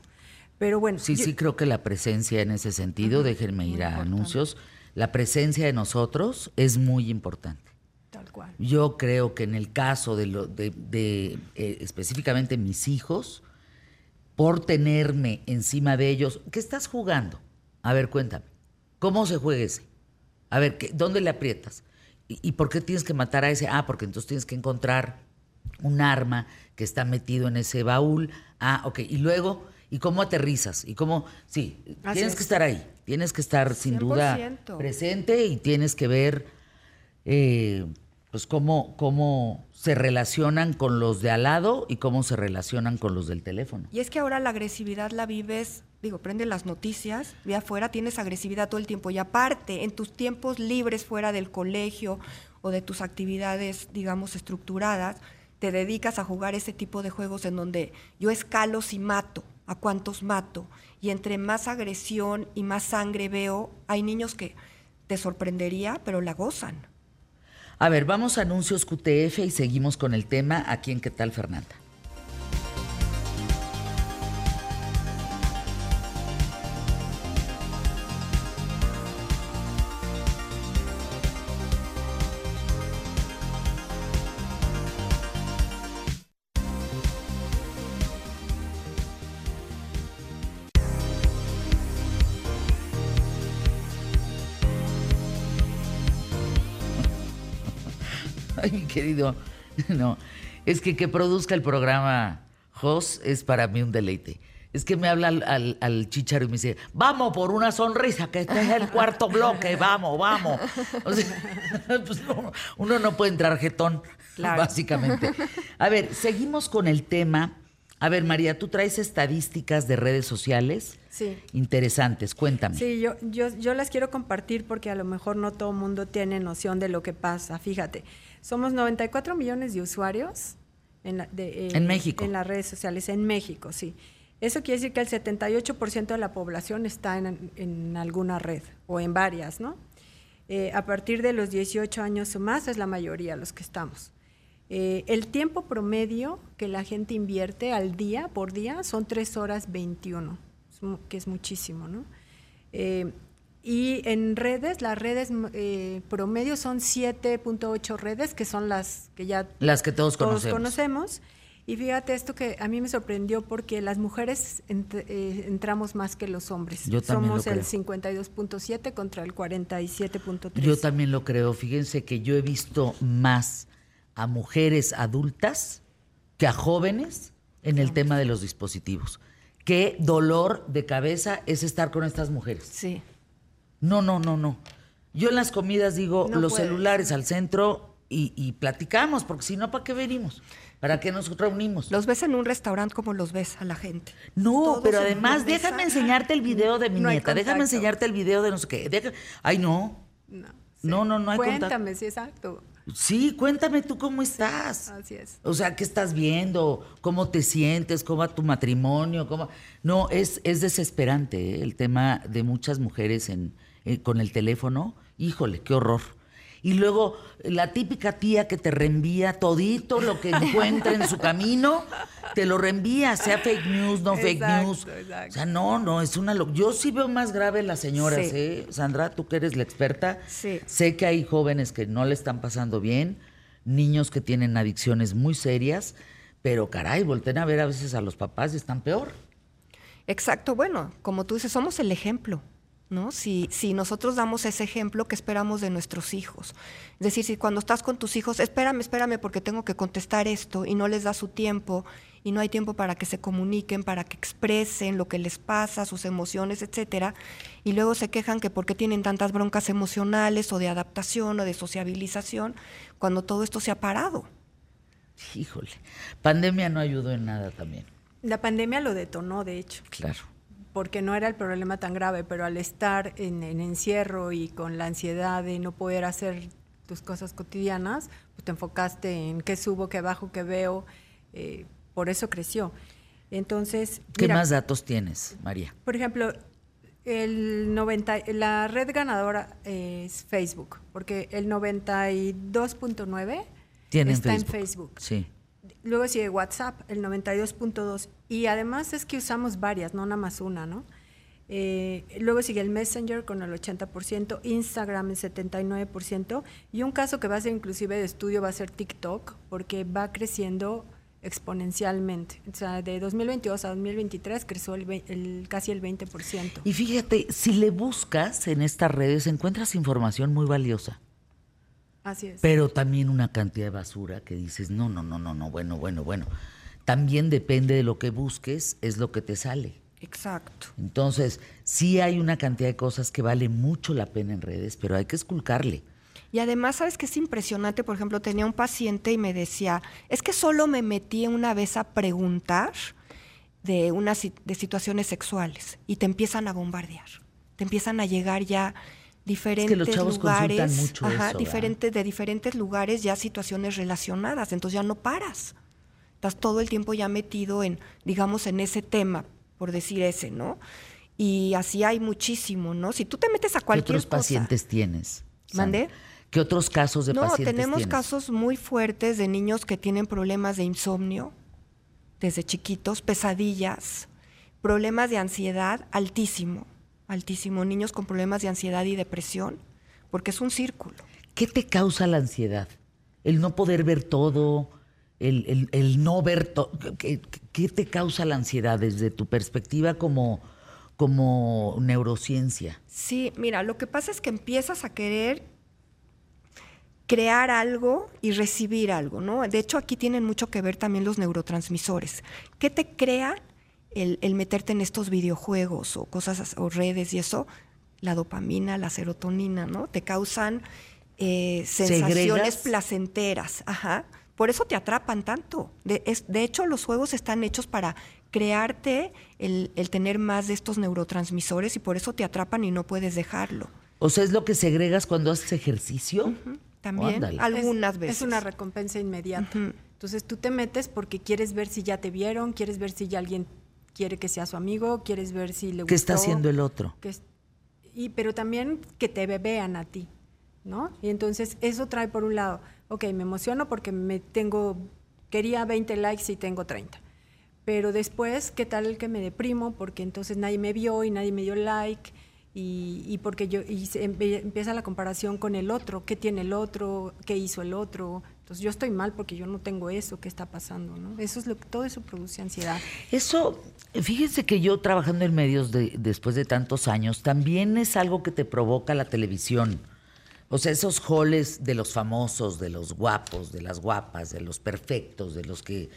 Pero bueno, Sí, yo- sí, creo que la presencia en ese sentido, déjenme ir a anuncios, la presencia de nosotros es muy importante. tal cual. Yo creo que en el caso de, lo, de, de, eh, específicamente mis hijos, por tenerme encima de ellos, ¿qué estás jugando? A ver, cuéntame, ¿cómo se juega ese? A ver, ¿qué- ¿dónde le aprietas? ¿Y, y por qué tienes que matar a ese? Ah, porque entonces tienes que encontrar un arma que está metido en ese baúl. Ah, ok. Y luego, ¿y cómo aterrizas? ¿Y cómo? Sí, Así tienes es. que estar ahí. Tienes que estar sin duda 100%. presente y tienes que ver eh, pues cómo, cómo se relacionan con los de al lado y cómo se relacionan con los del teléfono. Y es que ahora la agresividad la vives, digo, prende las noticias, ve afuera, tienes agresividad todo el tiempo. Y aparte, en tus tiempos libres fuera del colegio o de tus actividades, digamos, estructuradas, te dedicas a jugar ese tipo de juegos en donde yo escalo si mato, a cuántos mato. Y entre más agresión y más sangre veo, hay niños que te sorprendería, pero la gozan. A ver, vamos a anuncios QTF y seguimos con el tema aquí en ¿Qué tal, Fernanda? Ay, mi querido, no, es que que produzca el programa Jos es para mí un deleite. Es que me habla al, al, al chicharo y me dice, vamos por una sonrisa, que este es el cuarto bloque, vamos, vamos. O sea, pues no, uno no puede entrar jetón, Claro. básicamente. A ver, seguimos con el tema. A ver, María, tú traes estadísticas de redes sociales Sí. interesantes, cuéntame. Sí, yo, yo, yo las quiero compartir porque a lo mejor no todo el mundo tiene noción de lo que pasa. Fíjate, somos 94 millones de usuarios en, la- de, eh, En México. En las redes sociales, en México, sí. Eso quiere decir que el 78% de la población está en, en alguna red o en varias, ¿no? Eh, a partir de los 18 años o más es la mayoría los que estamos. Eh, el tiempo promedio que la gente invierte al día, por día, son 3 horas 21, es mu- que es muchísimo, ¿no? Eh, y en redes, las redes eh, promedio son 7.8 redes, que son las que ya Las que todos todos conocemos. conocemos. Y fíjate esto que a mí me sorprendió porque las mujeres ent- eh, entramos más que los hombres. Yo también lo Somos el creo. 52.7 contra el 47.3. Yo también lo creo. Fíjense que yo he visto más a mujeres adultas que a jóvenes en el tema de los dispositivos. Qué dolor de cabeza es estar con estas mujeres. Sí. No, no, no, no. Yo en las comidas digo No los celulares al centro y, y platicamos, porque si no, ¿para qué venimos? ¿Para qué nos reunimos? Los ves en un restaurante como los ves a la gente. No, Todos pero además déjame enseñarte el video de mi No nieta, déjame enseñarte el video de no sé qué. deja- Ay, no. No, No, no, no hay contacto. Cuéntame, sí, exacto. Sí, cuéntame tú cómo estás. Así es. O sea, ¿qué estás viendo? ¿Cómo te sientes? ¿Cómo va tu matrimonio? ¿Cómo? No, es, es desesperante ¿eh? el tema de muchas mujeres en, eh, con el teléfono. Híjole, qué horror. Y luego la típica tía que te reenvía todito lo que encuentra en su camino, te lo reenvía, sea fake news, no fake Exacto, news. exacto. O sea, no, no, es una... lo- Yo sí veo más grave las señoras, Sí. ¿eh? Sandra, tú que eres la experta. Sí. Sé que hay jóvenes que no le están pasando bien, niños que tienen adicciones muy serias, pero caray, volten a ver a veces a los papás y están peor. Exacto, bueno, como tú dices, somos el ejemplo, ¿no? Si, si nosotros damos ese ejemplo, ¿qué esperamos de nuestros hijos? Es decir, si cuando estás con tus hijos, espérame, espérame, porque tengo que contestar esto, y no les das su tiempo, y no hay tiempo para que se comuniquen, para que expresen lo que les pasa, sus emociones, etcétera, y luego se quejan que por qué tienen tantas broncas emocionales o de adaptación o de sociabilización, cuando todo esto se ha parado. Híjole, pandemia no ayudó en nada también, La pandemia lo detonó, de hecho. claro. Porque no era el problema tan grave, pero al estar en, en encierro y con la ansiedad de no poder hacer tus cosas cotidianas, pues te enfocaste en qué subo, qué bajo, qué veo, eh, por eso creció. Entonces, ¿Qué mira, más datos tienes, María? por ejemplo, el 90, la red ganadora es Facebook, porque el 92.9 Tienen está Facebook. en Facebook. Sí. Luego sigue WhatsApp, el 92.2. Y además es que usamos varias, no nada más una, ¿no? Eh, luego sigue el Messenger con el 80%, Instagram el 79%. Y un caso que va a ser inclusive de estudio va a ser TikTok, porque va creciendo exponencialmente. O sea, de 2022 a 2023 creció el, el- casi el 20%. Y fíjate, si le buscas en estas redes, encuentras información muy valiosa. Así es. Pero también una cantidad de basura que dices, no, no, no, no, no, bueno, bueno, bueno. También depende de lo que busques, es lo que te sale. Exacto. Entonces, sí hay una cantidad de cosas que vale mucho la pena en redes, pero hay que esculcarle. Y además, ¿sabes qué es impresionante? Por ejemplo, tenía un paciente y me decía, es que solo me metí una vez a preguntar de, una, si- de situaciones sexuales y te empiezan a bombardear. Te empiezan a llegar ya diferentes los chavos consultan lugares, mucho de diferentes lugares ya situaciones relacionadas, entonces ya no paras. Estás todo el tiempo ya metido en, digamos, en ese tema, por decir ese, ¿no? Y así hay muchísimo, ¿no? Si tú te metes a ¿Qué cualquier otros cosa- pacientes tienes? ¿Mandé? ¿Qué otros casos de no, pacientes tenemos tienes? casos muy fuertes de niños que tienen problemas de insomnio desde chiquitos, pesadillas, problemas de ansiedad altísimo, altísimo, niños con problemas de ansiedad y depresión, porque es un círculo. ¿Qué te causa la ansiedad? El no poder ver todo, el, el- el no ver todo. ¿Qué, qué te causa la ansiedad desde tu perspectiva como, como neurociencia? Sí, mira, lo que pasa es que empiezas a querer crear algo y recibir algo, ¿no? De hecho, aquí tienen mucho que ver también los neurotransmisores. ¿Qué te crea el, el meterte en estos videojuegos o cosas as- o redes y eso? La dopamina, la serotonina, ¿no? Te causan eh, sensaciones ¿Segregas? placenteras, ajá. Por eso te atrapan tanto. De, es- de hecho, los juegos están hechos para crearte el, el tener más de estos neurotransmisores y por eso te atrapan y no puedes dejarlo. O sea, es lo que segregas cuando haces ejercicio. También, algunas Es- veces. Es una recompensa inmediata. Entonces tú te metes porque quieres ver si ya te vieron, quieres ver si ya alguien quiere que sea su amigo, quieres ver si le gustó. ¿Qué está haciendo el otro? que es- y, pero también que te vean a ti, ¿no? Y entonces eso trae por un lado. ok, me emociono porque me tengo, quería 20 likes y tengo 30. Pero después, ¿qué tal el que me deprimo? Porque entonces nadie me vio y nadie me dio like. Y, y porque yo y se empe- empieza la comparación con el otro, qué tiene el otro, qué hizo el otro. Entonces yo estoy mal porque yo no tengo eso, ¿qué está pasando? ¿no? Eso es lo que todo eso produce ansiedad. Eso, fíjense que yo trabajando en medios de- después de tantos años, también es algo que te provoca la televisión. O sea, esos holes de los famosos, de los guapos, de las guapas, de los perfectos, de los que...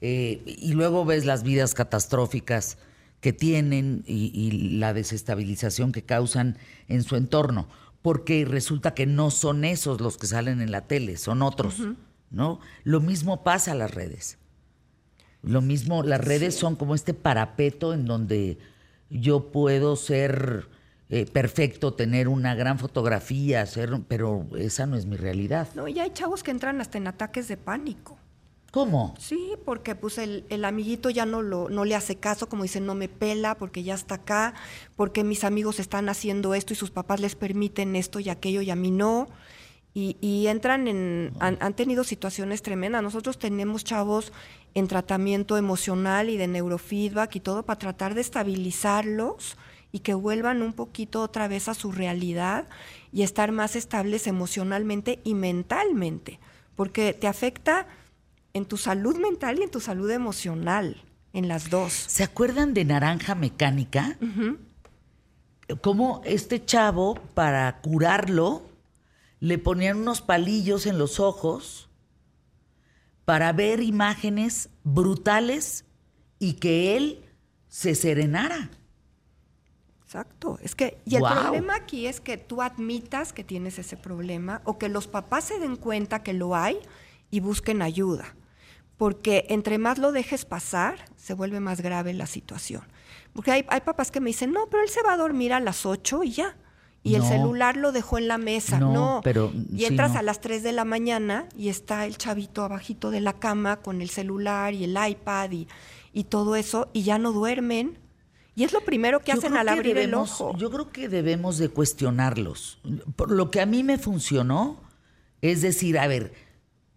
eh, y luego ves las vidas catastróficas que tienen y la desestabilización que causan en su entorno, porque resulta que no son esos los que salen en la tele, son otros, ¿no? Lo mismo pasa a las redes. Lo mismo, las redes son como este parapeto en donde yo puedo ser eh, perfecto, tener una gran fotografía, ser, pero esa no es mi realidad. No, y hay chavos que entran hasta en ataques de pánico. ¿Cómo? Sí, porque pues el, el amiguito ya no, lo, no le hace caso, como dicen, no me pela porque ya está acá, porque mis amigos están haciendo esto y sus papás les permiten esto y aquello y a mí no. Y, y entran en, han, han tenido situaciones tremendas. Nosotros tenemos chavos en tratamiento emocional y de neurofeedback y todo para tratar de estabilizarlos y que vuelvan un poquito otra vez a su realidad y estar más estables emocionalmente y mentalmente, porque te afecta en tu salud mental y en tu salud emocional, en las dos. ¿Se acuerdan de Naranja Mecánica? Cómo este chavo, para curarlo, le ponían unos palillos en los ojos para ver imágenes brutales y que él se serenara. Exacto. Es que, y el problema aquí es que tú admitas que tienes ese problema o que los papás se den cuenta que lo hay y busquen ayuda. Porque entre más lo dejes pasar, se vuelve más grave la situación. Porque hay, hay papás que me dicen, no, pero él se va a dormir a las 8 y ya. Y el celular lo dejó en la mesa. No, No, pero, Y sí, entras no. a las 3 de la mañana y está el chavito abajito de la cama con el celular y el iPad y, y todo eso, y ya no duermen. Y es lo primero que Yo hacen al que abrir el ojo. Yo creo que debemos de cuestionarlos. Por lo que a mí me funcionó es decir, a ver,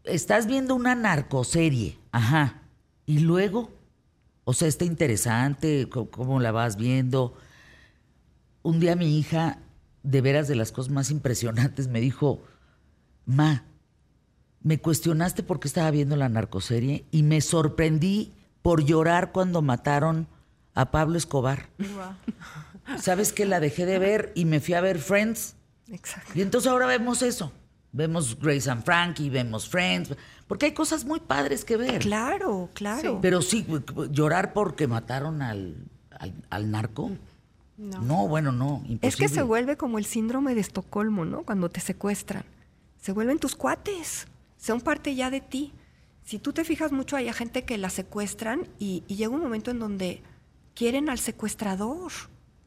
estás viendo una narcoserie, ajá, y luego, o sea, está interesante, cómo la vas viendo. Un día mi hija, de veras de las cosas más impresionantes, me dijo, ma, me cuestionaste por qué estaba viendo la narcoserie y me sorprendí por llorar cuando mataron a Pablo Escobar. ¿Sabes que La dejé de ver y me fui a ver Friends. Exacto. Y entonces ahora vemos eso. Vemos Grace and Frankie, vemos Friends, porque hay cosas muy padres que ver. Claro, claro. Pero sí, llorar porque mataron al, al, al narco. No. bueno, no, imposible. Es que se vuelve como el síndrome de Estocolmo, ¿no? Cuando te secuestran. Se vuelven tus cuates. Son parte ya de ti. Si tú te fijas mucho, hay gente que la secuestran y, y llega un momento en donde quieren al secuestrador.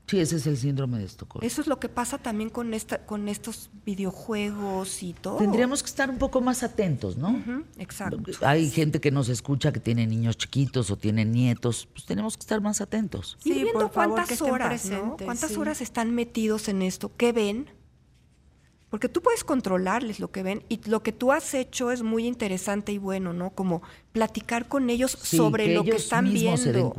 Sí, ese es el síndrome de Estocolmo. Eso es lo que pasa también con, esta, con estos videojuegos y todo. Tendríamos que estar un poco más atentos, ¿no? Exacto. Hay gente que nos escucha que tiene niños chiquitos o tiene nietos, pues tenemos que estar más atentos. Sí, viendo por favor, cuántas que estén horas, ¿no? ¿Cuántas sí. horas están metidos en esto? ¿Qué ven? Porque tú puedes controlarles lo que ven y lo que tú has hecho es muy interesante y bueno, ¿no? Como platicar con ellos Sí, sobre que lo que ellos están mismos se den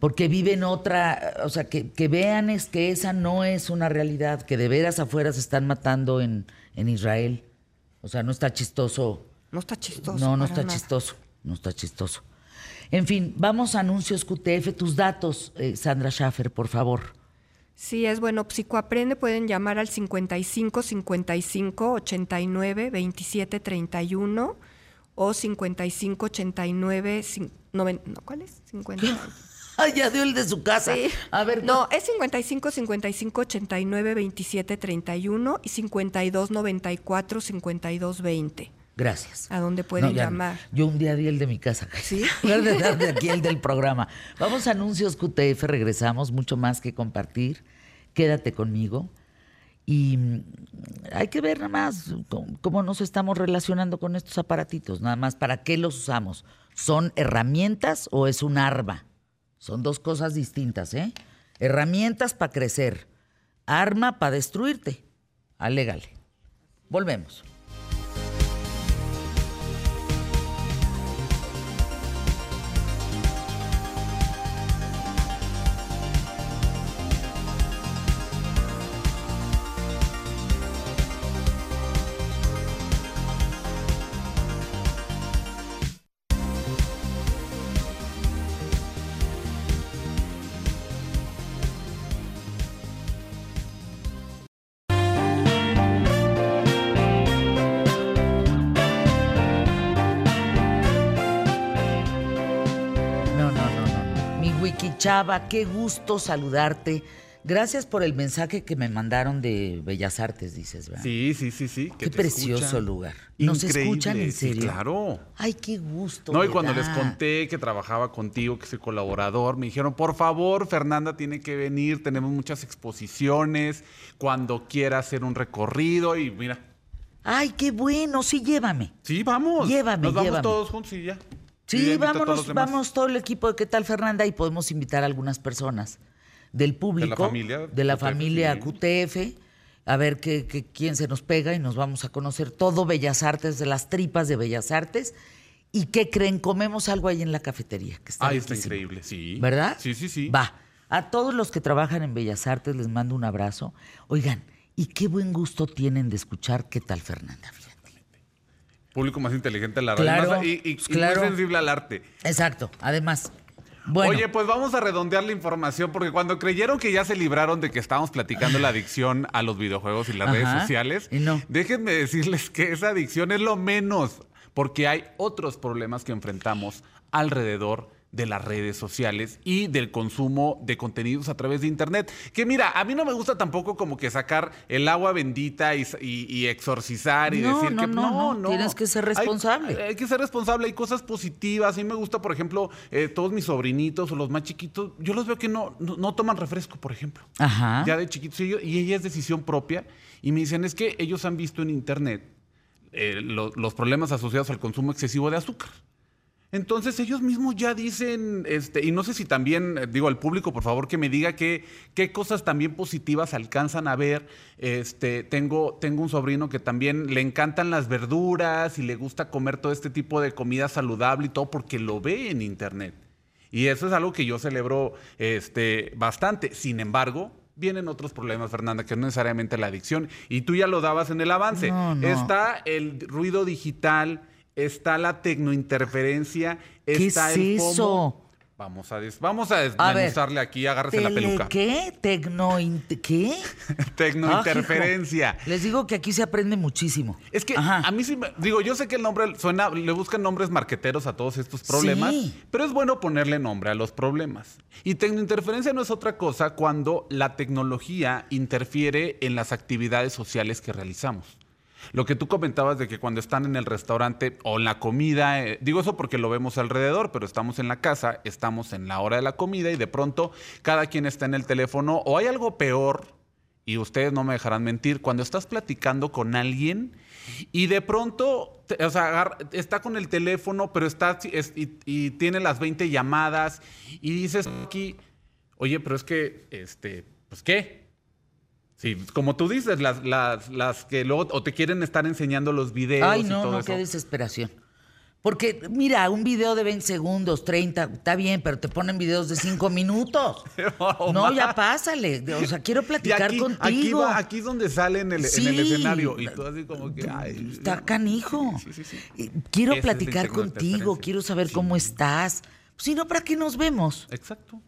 Porque viven otra, o sea, que, que vean es que esa no es una realidad, que de veras afuera se están matando en, en Israel. O sea, no está chistoso. No está chistoso. No, no está nada. chistoso. No está chistoso. En fin, vamos a anuncios QTF. Tus datos, eh, Sandra Schaffer, por favor. Sí, es bueno. Psicoaprende pueden llamar al 55 55 89 27 31 o 55 89 cin- noven- no, ¿cuál es? 50. Ay, ya dio el de su casa. Sí. A ver, no, es 55 55 89 27 31 y 52 94 52 20. Gracias. ¿A dónde pueden ya- llamar? Yo un día di el de mi casa. ¿Sí? De dar de aquí el del programa. Vamos a anuncios QTF, regresamos, mucho más que compartir. Quédate conmigo. Y mm, hay que ver nada más cómo- nos estamos relacionando con estos aparatitos, nada más para qué los usamos. ¿Son herramientas o es un arma? Son dos cosas distintas, ¿eh? Herramientas para crecer, arma para destruirte. Alégale. Volvemos. Chava, qué gusto saludarte. Gracias por el mensaje que me mandaron de Bellas Artes, dices, ¿verdad? Sí, sí, sí, sí. que Qué precioso escuchan. lugar. ¿Nos Increíble, escuchan en sí, serio? claro. Ay, qué gusto. No, y cuando les conté que trabajaba contigo, que soy colaborador, me dijeron, por favor, Fernanda tiene que venir, tenemos muchas exposiciones, cuando quiera hacer un recorrido y mira. Ay, qué bueno, sí, llévame. Sí, vamos. Llévame, Nos vamos llévame. todos juntos y ya. Sí, vámonos, vamos todo el equipo de ¿Qué tal, Fernanda? Y podemos invitar a algunas personas del público, familia de la QTF, familia sí. QTF, a ver qué, qué- quién se nos pega y nos vamos a conocer todo Bellas Artes, de las tripas de Bellas Artes. ¿Y qué creen? Comemos algo ahí en la cafetería, que está Ay, está increíble, sí. ¿Verdad? Sí, sí, sí. Va. A todos los que trabajan en Bellas Artes les mando un abrazo. Oigan, y qué buen gusto tienen de escuchar ¿Qué tal, Fernanda? Público más inteligente en la radio. Claro, Más- y, y- claro. muy sensible al arte. Exacto, además. Bueno, Oye, pues vamos a redondear la información porque cuando creyeron que ya se libraron de que estábamos platicando la adicción a los videojuegos y las Ajá, redes sociales, y no. déjenme decirles que esa adicción es lo menos, porque hay otros problemas que enfrentamos alrededor de las redes sociales y del consumo de contenidos a través de internet. Que mira, a mí no me gusta tampoco como que sacar el agua bendita y, y- y exorcizar y No, decir no, que no, no, tienes que ser responsable. hay que ser responsable, hay cosas positivas. A mí me gusta, por ejemplo, eh, todos mis sobrinitos o los más chiquitos, yo los veo que no, no, no toman refresco, por ejemplo. Ajá. Ya de chiquitos. Y, y ella es decisión propia. Y me dicen, es que ellos han visto en internet eh, lo- los problemas asociados al consumo excesivo de azúcar. Entonces ellos mismos ya dicen, este, y no sé si también, eh, digo al público, por favor, que me diga qué, qué cosas también positivas alcanzan a ver. Este, tengo, tengo un sobrino que también le encantan las verduras y le gusta comer todo este tipo de comida saludable y todo porque lo ve en internet. Y eso es algo que yo celebro este, bastante. Sin embargo, vienen otros problemas, Fernanda, que no necesariamente la adicción. Y tú ya lo dabas en el avance. No, no. Está el ruido digital, está la tecnointerferencia, ¿Qué está es el FOMO. eso? Vamos a, des- vamos a A ver, desmenuzarle aquí, agárrese la peluca. ¿Qué? ¿Tecno? ¿Qué? Tecnointerferencia. Ah. Les digo que aquí se aprende muchísimo. Es que Ajá. a mí sí me, digo, yo sé que el nombre suena, le buscan nombres marqueteros a todos estos problemas, Sí. pero es bueno ponerle nombre a los problemas. Y tecnointerferencia no es otra cosa cuando la tecnología interfiere en las actividades sociales que realizamos. Lo que tú comentabas de que cuando están en el restaurante o en la comida, eh, digo eso porque lo vemos alrededor, pero estamos en la casa, estamos en la hora de la comida y de pronto cada quien está en el teléfono o hay algo peor, y ustedes no me dejarán mentir, cuando estás platicando con alguien y de pronto, o sea, está con el teléfono, pero está es- y, y tiene las 20 llamadas y dices aquí, oye, pero es que, este, pues qué. Sí, como tú dices, las, las, las que luego o te quieren estar enseñando los videos Ay, y no, todo no, eso. qué desesperación. Porque, mira, un video de 20 segundos, 30, está bien, pero te ponen videos de 5 minutos. No, ya pásale. O sea, quiero Y platicar aquí, contigo. aquí, va- aquí es donde sale en el, en el Sí. escenario. Y tú así como que, ay, Está canijo. Sí, sí, sí. Quiero Esa platicar contigo, quiero saber cómo estás. Si no, ¿para qué nos vemos? Exacto.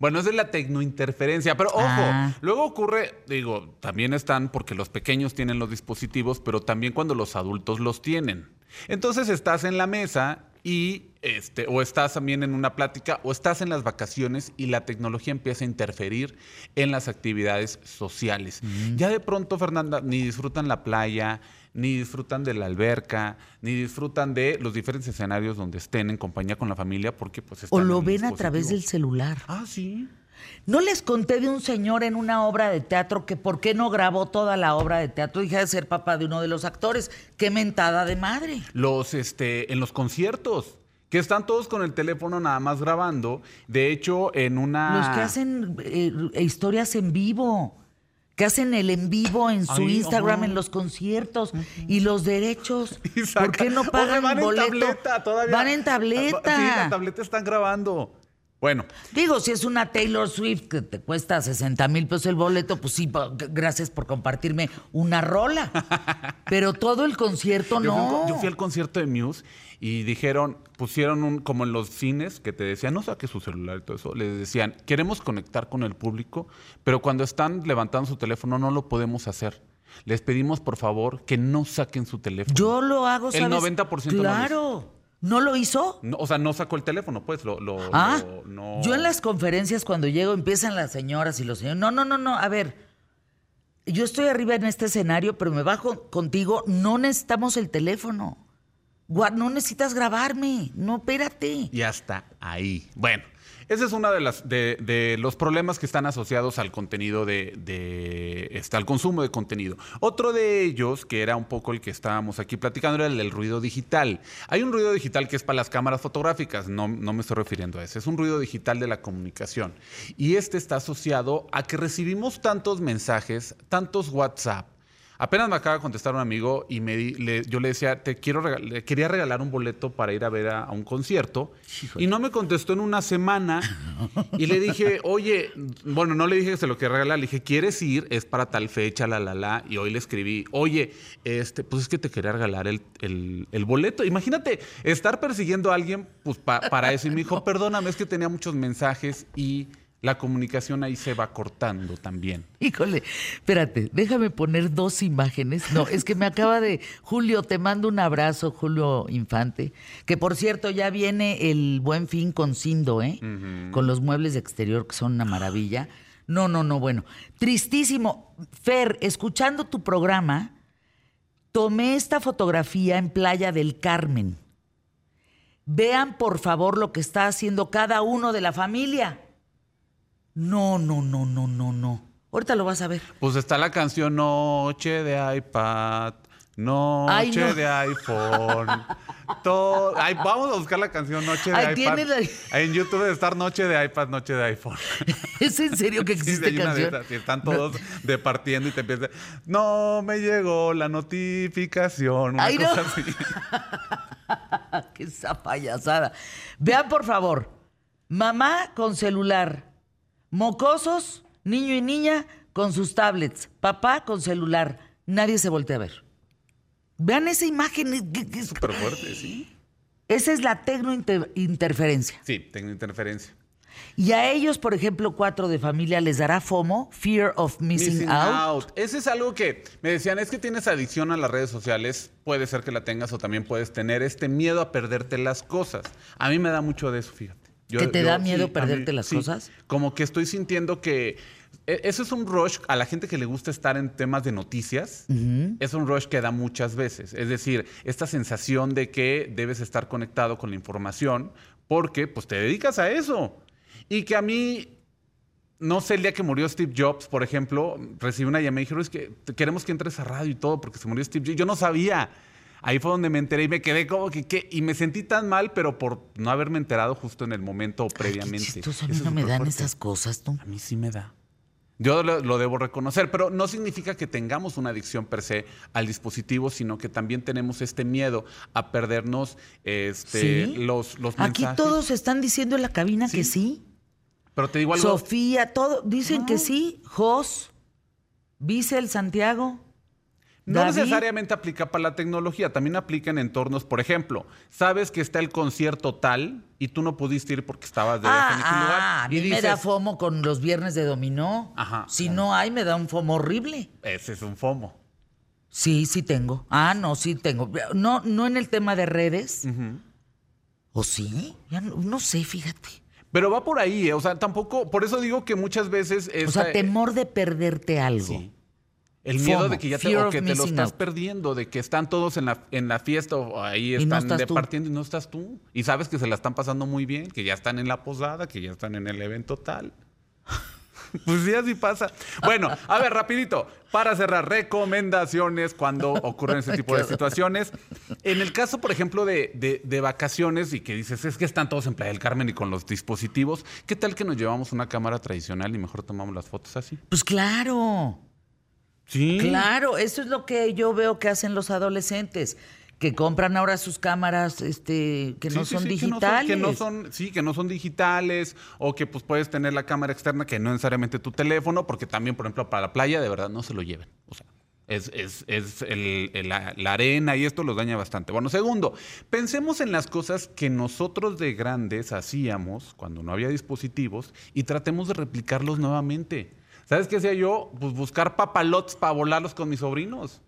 Bueno, esa es la tecnointerferencia, pero ojo, Ah. luego ocurre, digo, también están porque los pequeños tienen los dispositivos, pero también cuando los adultos los tienen. Entonces estás en la mesa y este o estás también en una plática o estás en las vacaciones y la tecnología empieza a interferir en las actividades sociales. Ya de pronto, Fernanda, ni disfrutan la playa, ni disfrutan de la alberca, ni disfrutan de los diferentes escenarios donde estén en compañía con la familia porque pues O están lo en el ven a través del celular. Ah, sí. No les conté de un señor en una obra de teatro que por qué no grabó toda la obra de teatro. Dije de ser papá de uno de los actores. Qué mentada de madre. Los, este, en los conciertos, que están todos con el teléfono nada más grabando. De hecho, en una... Los que hacen eh, historias en vivo. Que hacen el en vivo en su Ay, Instagram, ajá. en los conciertos. Y los derechos. Y ¿Por qué no Oye, pagan van boleto? en tableta todavía. Van en tableta. Sí, la tableta están grabando. Bueno, Digo, si es una Taylor Swift que te cuesta 60 mil pesos el boleto, pues sí, gracias por compartirme una rola. Pero todo el concierto yo, no. yo fui al concierto de Muse y dijeron, pusieron un, como en los cines que te decían, no saque su celular y todo eso, les decían, queremos conectar con el público, pero cuando están levantando su teléfono no lo podemos hacer. Les pedimos, por favor, que no saquen su teléfono. Yo lo hago, El ¿sabes? 90% no lo Claro. ¿No lo hizo? No, o sea, no sacó el teléfono, pues. Lo, lo- Ah, lo- no- yo en las conferencias cuando llego empiezan las señoras y los señores. No, no, no, no, a ver. Yo estoy arriba en este escenario, pero me bajo contigo. No necesitamos el teléfono. No necesitas grabarme. No, espérate. Y hasta ahí. Bueno, ese es uno de, los problemas que están asociados al contenido de, de este, al consumo de contenido. Otro de ellos, que era un poco el que estábamos aquí platicando, era el del ruido digital. Hay un ruido digital que es para las cámaras fotográficas, no, no me estoy refiriendo a ese, es un ruido digital de la comunicación. Y este está asociado a que recibimos tantos mensajes, tantos WhatsApp, Apenas me acaba de contestar un amigo y me di- le- yo le decía, te quiero regal- le quería regalar un boleto para ir a ver a, a un concierto. Y no me contestó en una semana. Y le dije, oye, bueno, no le dije que se lo quería regalar, le dije, ¿quieres ir? Es para tal fecha, la, la, la. Y hoy le escribí, oye, este, pues es que te quería regalar el, el- el boleto. Imagínate estar persiguiendo a alguien pues, pa- para eso. Y me dijo, perdóname, es que tenía muchos mensajes y la comunicación ahí se va cortando también. Híjole, espérate, déjame poner dos imágenes. No, es que me acaba de. Julio, te mando un abrazo, Julio Infante. Que por cierto, ya viene el buen fin con Cindo, ¿eh? Con los muebles de exterior, que son una maravilla. No, no, no, bueno. Tristísimo. Fer, escuchando tu programa, tomé esta fotografía en Playa del Carmen. Vean, por favor, lo que está haciendo cada uno de la familia. No, no, no, no, no, no. Ahorita lo vas a ver. Pues está la canción Noche de iPad, Noche Ay, no. de iPhone. todo- Ay, vamos a buscar la canción Noche de Ay, iPad. tiene la- En YouTube debe estar Noche de iPad, Noche de iPhone. ¿Es en serio que Sí, existe de canción? están todos departiendo y te empieza. No me llegó la notificación. Una Ay, no. cosa así. ¡Qué esa payasada! Vean, por favor. Mamá con celular. Mocosos, niño y niña con sus tablets. Papá con celular. Nadie se voltea a ver. Vean esa imagen. es- Súper fuerte, sí. Esa es la tecnointerferencia. Sí, tengo interferencia. Y a ellos, por ejemplo, cuatro de familia, les dará FOMO, Fear of Missing, Missing out. out. Ese es algo que me decían, es que tienes adicción a las redes sociales, puede ser que la tengas o también puedes tener este miedo a perderte las cosas. A mí me da mucho de eso, fíjate. ¿Que te da miedo mí- perderte las sí, cosas? Como que estoy sintiendo que e- eso es un rush a la gente que le gusta estar en temas de noticias. Es un rush que da muchas veces. Es decir, esta sensación de que debes estar conectado con la información porque pues te dedicas a eso. Y que a mí no sé, el día que murió Steve Jobs, por ejemplo, recibí una llamada y me dijeron, es que queremos que entres a radio y todo porque se murió Steve Jobs. Yo no sabía. Ahí fue donde me enteré y me quedé como que, ¿qué? Y me sentí tan mal, pero por no haberme enterado justo en el momento o Qué previamente. chistoso, a mí Eso no me dan fuerte. esas cosas, tú. A mí sí me da. Yo lo, lo debo reconocer, pero no significa que tengamos una adicción per se al dispositivo, sino que también tenemos este miedo a perdernos este, ¿Sí? los, los Aquí todos están diciendo en la cabina que sí. Pero te digo algo. Sofía, todo, dicen que sí. Jos, Vicel, Santiago. No David. necesariamente aplica para la tecnología, también aplica en entornos, por ejemplo, sabes que está el concierto tal y tú no pudiste ir porque estabas de viaje en X Ah, lugar. ah, a mí y me da fomo con los viernes de dominó. Ajá. Si no hay, me da un fomo horrible. ese es un FOMO. Sí, sí tengo. Ah, no, sí tengo. No, no en el tema de redes. ¿O sí? Ya no, no sé, fíjate. Pero va por ahí, ¿eh? o sea, tampoco, por eso digo que muchas veces... O esta- sea, temor de perderte algo. Sí. El miedo FOMO, de que ya te, o que te lo estás out. perdiendo, de que están todos en la, en la fiesta o ahí no están tú. departiendo y no estás tú. Y sabes que se la están pasando muy bien, que ya están en la posada, que ya están en el evento tal. Pues sí, así pasa. Bueno, a ver, rapidito, para cerrar, recomendaciones cuando ocurren este tipo de situaciones. En el caso, por ejemplo, de, de- de vacaciones y que dices, es que están todos en Playa del Carmen y con los dispositivos, ¿qué tal que nos llevamos una cámara tradicional y mejor tomamos las fotos así? Pues claro. Sí. Claro, eso es lo que yo veo que hacen los adolescentes, que compran ahora sus cámaras este, que no sí, son sí, digitales. Que no son, que no son- sí, que no son digitales o que pues puedes tener la cámara externa que no necesariamente tu teléfono, porque también, por ejemplo, para la playa, de verdad, no se lo lleven. O sea, es, es- es el- el- la, la arena y esto los daña bastante. Bueno, segundo, pensemos en las cosas que nosotros de grandes hacíamos cuando no había dispositivos y tratemos de replicarlos nuevamente. ¿Sabes qué hacía yo? Pues buscar papalotes para volarlos con mis sobrinos.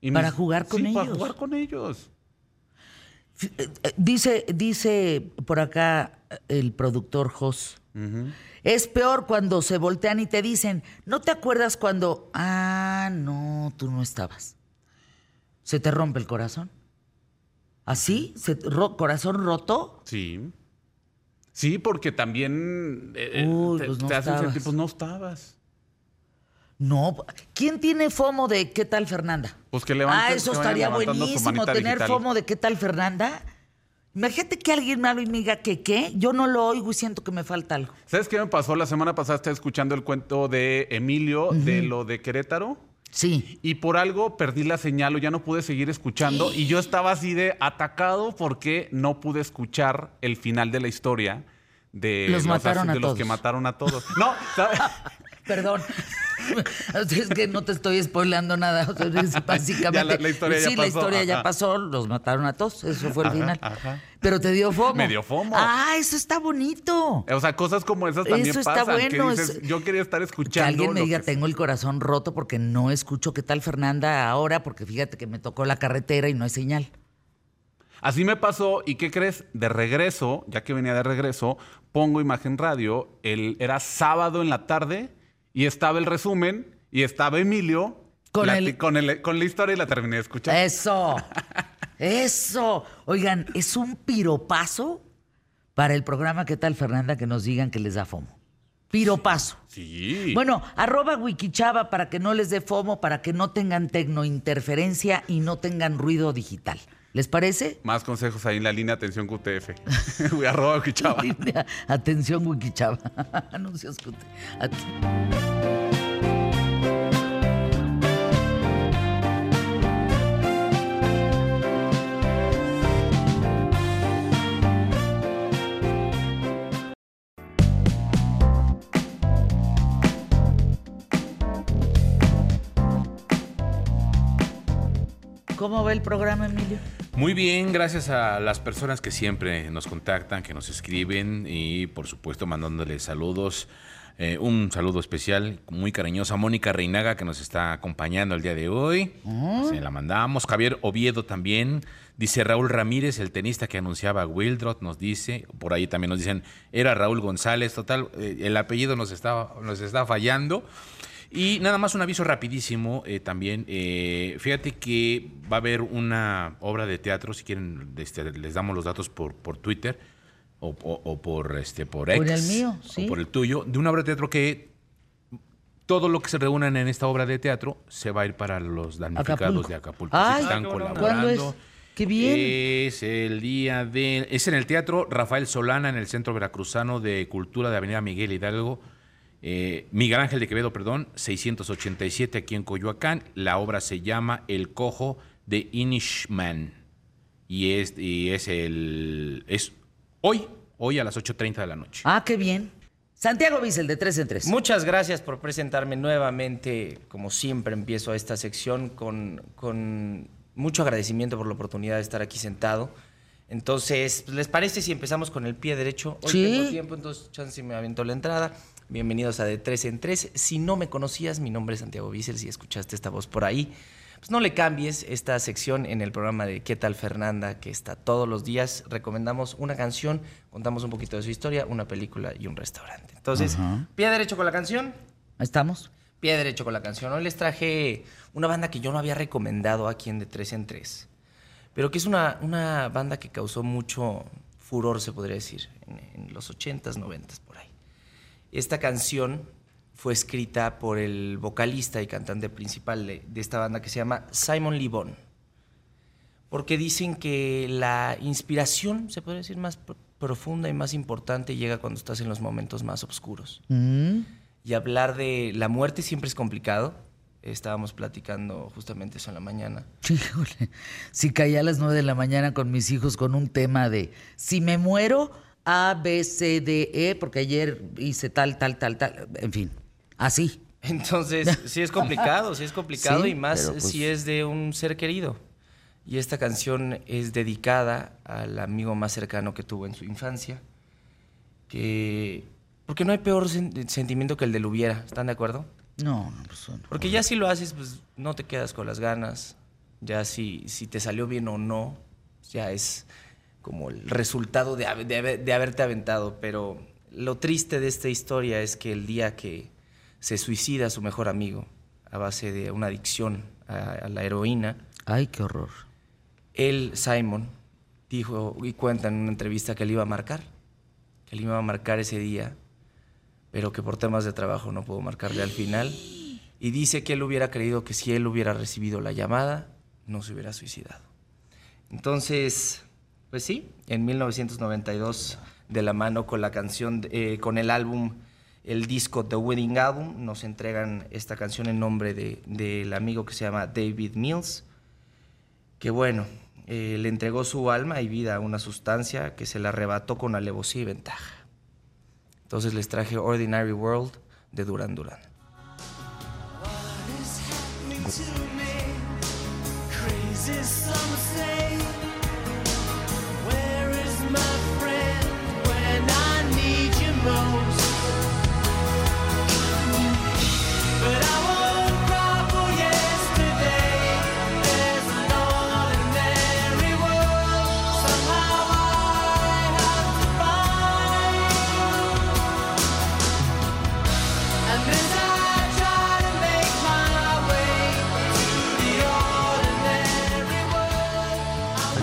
Y Para mis- jugar con sí, Para ellos. jugar con ellos. Dice, dice por acá eh, el productor Jos. Es peor cuando se voltean y te dicen, ¿no te acuerdas cuando... Ah, no, tú no estabas. ¿Se te rompe el corazón? ¿Así? ¿Se ro- ¿Corazón roto? Sí. Sí, porque también eh, eh, Uy, te, pues no te hacen sentir, pues no estabas. No. ¿Quién tiene FOMO de qué tal Fernanda? Pues que levanten- Ah, eso que estaría buenísimo, tener digital. FOMO de qué tal Fernanda. Imagínate que alguien me hable y me diga que qué. Yo no lo oigo y siento que me falta algo. ¿Sabes qué me pasó? La semana pasada estaba escuchando el cuento de Emilio de lo de Querétaro. Sí. Y por algo perdí la señal o ya no pude seguir escuchando. Y yo estaba así de atacado porque no pude escuchar el final de la historia de Los mataron a de los que mataron a todos. No, ¿sabes? Perdón. es que no te estoy spoilando nada. O sea, es básicamente. Ya la- la historia ya sí, la pasó, historia ya pasó. Los mataron a todos. Eso fue el Ajá, final. ajá. Pero te dio FOMO. Me dio FOMO. Ah, eso está bonito. O sea, cosas como esas también Eso está pasan. que bueno, dices, yo quería estar Que escuchando. alguien me diga, que- tengo el corazón roto porque no escucho qué tal Fernanda ahora, porque fíjate que me tocó la carretera y no hay señal. Así me pasó, ¿y qué crees? De regreso, ya que venía de regreso, pongo Imagen Radio, el, era sábado en la tarde y estaba el resumen y estaba Emilio Con plati- el- con, el- con la historia y la terminé de escuchar. Eso, eso. Oigan, es un piropazo para el programa ¿Qué tal Fernanda? Que nos digan que les da FOMO. Piropazo. Sí. Bueno, arroba Wikichava para que no les dé FOMO, para que no tengan tecnointerferencia y no tengan ruido digital. ¿Les parece? Más consejos ahí en la línea atención QTF. Arroba Cuchaba. Atención, Wikichava. Anuncios. Cute. ¿Cómo va el programa, Emilio? Muy bien, gracias a las personas que siempre nos contactan, que nos escriben y por supuesto mandándoles saludos. Eh, un saludo especial, muy cariñoso a Mónica Reinaga que nos está acompañando el día de hoy. Se la mandamos. Javier Oviedo también. Dice Raúl Ramírez, el tenista que anunciaba a Wildrot, nos dice. Por ahí también nos dicen, era Raúl González. Total, eh, el apellido nos está, nos está fallando. Y nada más un aviso rapidísimo eh, también. eh, fíjate que va a haber una obra de teatro, si quieren, este, les damos los datos por, por Twitter o, o- o por, este, por X. Por el mío, sí. O por el tuyo, de una obra de teatro que todo lo que se reúnan en esta obra de teatro se va a ir para los damnificados Acapulco. de Acapulco. Ay, están colaborando. Qué bien. Es el día de. Es en el Teatro Rafael Solana, en el Centro Veracruzano de Cultura de Avenida Miguel Hidalgo. Eh, Miguel Ángel de Quevedo, perdón, 687 aquí en Coyoacán. La obra se llama El Cojo de Inishman. Y es, y es el. Es hoy, hoy a las 8.30 de la noche. Ah, qué bien. Santiago Bissell, de tres en tres. Muchas gracias por presentarme nuevamente. Como siempre, empiezo esta sección con, con mucho agradecimiento por la oportunidad de estar aquí sentado. Entonces, ¿les parece si empezamos con el pie derecho? Hoy Sí. tengo tiempo, entonces chance me aventó la entrada. Bienvenidos a De Tres en Tres. Si no me conocías, mi nombre es Santiago Bissell. Si escuchaste esta voz por ahí, pues no le cambies esta sección en el programa de ¿Qué tal Fernanda? que está todos los días. Recomendamos una canción, contamos un poquito de su historia, una película y un restaurante. Entonces, pie derecho con la canción. ¿Estamos? Pie derecho con la canción. Hoy les traje una banda que yo no había recomendado aquí en De Tres en Tres, pero que es una, una banda que causó mucho furor, se podría decir, en, en los 80s, 90s, por ahí. Esta canción fue escrita por el vocalista y cantante principal de, de esta banda que se llama Simon Libon. Porque dicen que la inspiración, se podría decir, más pro- profunda y más importante llega cuando estás en los momentos más oscuros. Mm. Y hablar de la muerte siempre es complicado. Estábamos platicando justamente eso en la mañana. Híjole, si caía a las nueve de la mañana con mis hijos con un tema de si me muero, A, B, C, D, E, porque ayer hice tal, tal, tal, tal, en fin, así. Entonces, sí es complicado, sí es complicado Sí, y más pues- si es de un ser querido. Y esta canción es dedicada al amigo más cercano que tuvo en su infancia. Que. Porque no hay peor sen- sentimiento que el del hubiera, ¿están de acuerdo? No, no, pues bueno. Porque ya si lo haces, pues no te quedas con las ganas. Ya si, si te salió bien o no, ya es, como el resultado de, de de haberte aventado. Pero lo triste de esta historia es que el día que se suicida su mejor amigo a base de una adicción a, a la heroína, Ay, qué horror. él, Simon, dijo y cuenta en una entrevista que él iba a marcar, que él iba a marcar ese día, pero que por temas de trabajo no pudo marcarle al final. Y dice que él hubiera creído que si él hubiera recibido la llamada, no se hubiera suicidado. Entonces, pues sí, en 1992, de la mano con la canción, eh, con el álbum, el disco The Wedding Album, nos entregan esta canción en nombre de- del amigo que se llama David Mills que bueno, eh, le entregó su alma y vida a una sustancia que se la arrebató con alevosía y ventaja. Entonces les traje Ordinary World de Duran Duran. Crazy some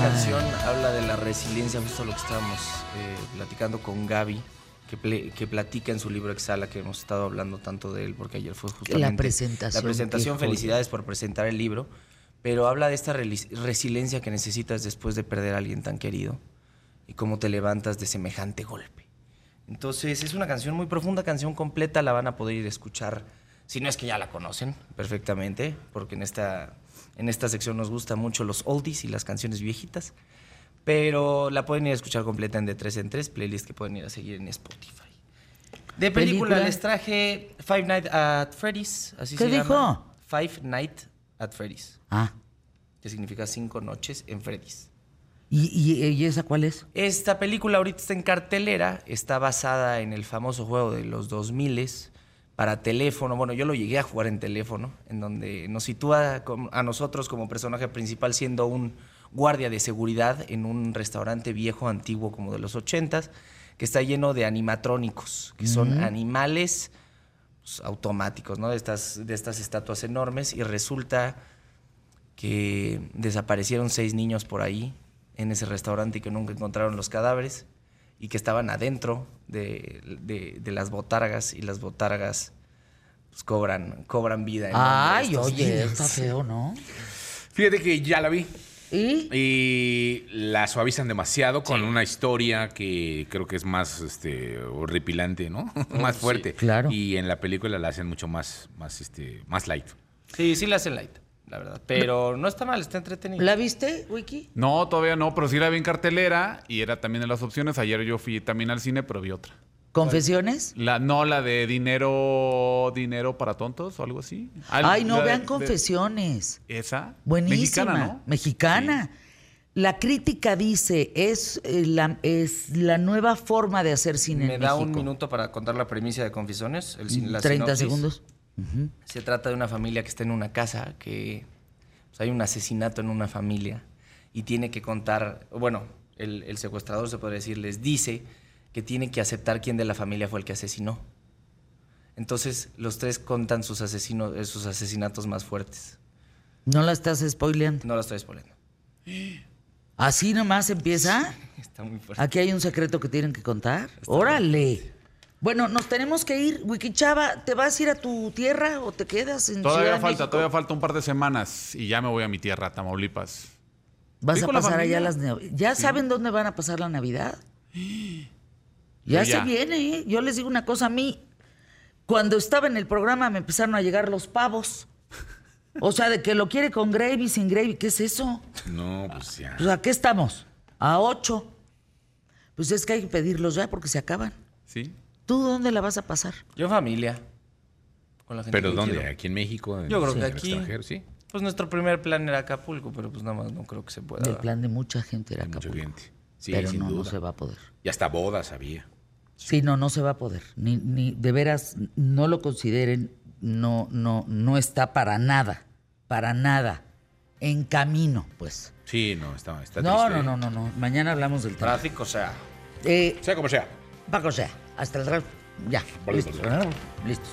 canción habla de la resiliencia, justo lo que estábamos eh, platicando con Gaby, que, platica en su libro Exhala, que hemos estado hablando tanto de él, porque ayer fue justamente presentación, La presentación, qué joya. felicidades por presentar el libro, pero habla de esta resiliencia que necesitas después de perder a alguien tan querido y cómo te levantas de semejante golpe. Entonces es una canción muy profunda, canción completa, la van a poder ir a escuchar, si no es que ya la conocen perfectamente, porque en esta, en esta sección nos gustan mucho los oldies y las canciones viejitas, pero la pueden ir a escuchar completa en de 3 en 3, playlist que pueden ir a seguir en Spotify. De película, ¿Película? les traje Five Nights at Freddy's, así ¿Qué se dijo? llama. Five Nights at Freddy's, Ah, que significa cinco noches en Freddy's. ¿y, y, y esa cuál es? Esta película ahorita está en cartelera, está basada en el famoso juego de los 2000 para teléfono. Bueno, yo lo llegué a jugar en teléfono, en donde nos sitúa a nosotros como personaje principal siendo un guardia de seguridad en un restaurante viejo, antiguo, como de los 80s, que está lleno de animatrónicos, que son animales pues, automáticos, ¿no? De estas, de estas estatuas enormes. Y resulta que desaparecieron seis niños por ahí en ese restaurante y que nunca encontraron los cadáveres y que estaban adentro de, de- de las botargas y las botargas pues, cobran, cobran vida. Ay, oye, niños. está feo, ¿no? Fíjate que ya la vi. ¿Y? Y la suavizan demasiado con una historia que creo que es más este, horripilante, ¿no? más fuerte. claro. Y en la película la hacen mucho más, más, este, más light. Sí, sí la hacen light, la verdad. Pero no está mal, está entretenido. ¿La viste, Wiki? No, todavía no, pero sí la vi en cartelera y era también de las opciones. Ayer yo fui también al cine, pero vi otra. ¿Confesiones? La, no, la de dinero, dinero para tontos o algo así. Al- Ay, no, de- vean de- confesiones. esa. Buenísima. Mexicana, ¿no? Mexicana. La crítica dice, es, eh, la, es la nueva forma de hacer cine Me en da un minuto para contar la premisa de Confesiones. El, sin- la 30 sinopsis. segundos. Se trata de una familia que está en una casa, que pues, hay un asesinato en una familia y tiene que contar, bueno, el, el secuestrador se puede decir, les dice que tiene que aceptar quién de la familia fue el que asesinó. Entonces los tres contan sus, asesinos, eh, sus asesinatos más fuertes. ¿No la estás spoileando? No lo estoy spoilando. ¿Así nomás empieza? Está muy fuerte. ¿Aquí hay un secreto que tienen que contar? ¡Órale! Bueno, nos tenemos que ir. Wikichava, ¿te vas a ir a tu tierra o te quedas en Ciudad Todavía de falta, México? todavía falta un par de semanas y ya me voy a mi tierra, Tamaulipas. ¿Vas a la pasar allá las ¿Ya saben dónde van a pasar la Navidad? Ya se viene, ¿eh? Yo les digo una cosa a mí. Cuando estaba en el programa me empezaron a llegar los pavos. O sea, de que lo quiere con gravy, sin gravy. ¿Qué es eso? No, pues ya. Pues, ¿a qué estamos? A ocho. Pues es que hay que pedirlos ya porque se acaban. ¿Sí? ¿Tú dónde la vas a pasar? Yo familia. Con la gente ¿Pero dónde? quiero. ¿Aquí en México? ¿En- Yo creo que aquí. extranjero? Sí. Pues nuestro primer plan era Acapulco, pero pues nada más no creo que se pueda. El plan de mucha gente era Hay mucha Acapulco. gente. Sí, pero sin no, no duda. se va a poder. Y hasta bodas había. Sí, no, no se va a poder. Ni, ni de veras, no lo consideren, no, no, no está para nada, para nada. En camino, pues. Sí, no, está, está No, triste. no, no, no, no. Mañana hablamos del tema. Tráfico, o sea. Eh, Sea como sea. Paco, sea, hasta el rato. Ya, listos. Listos.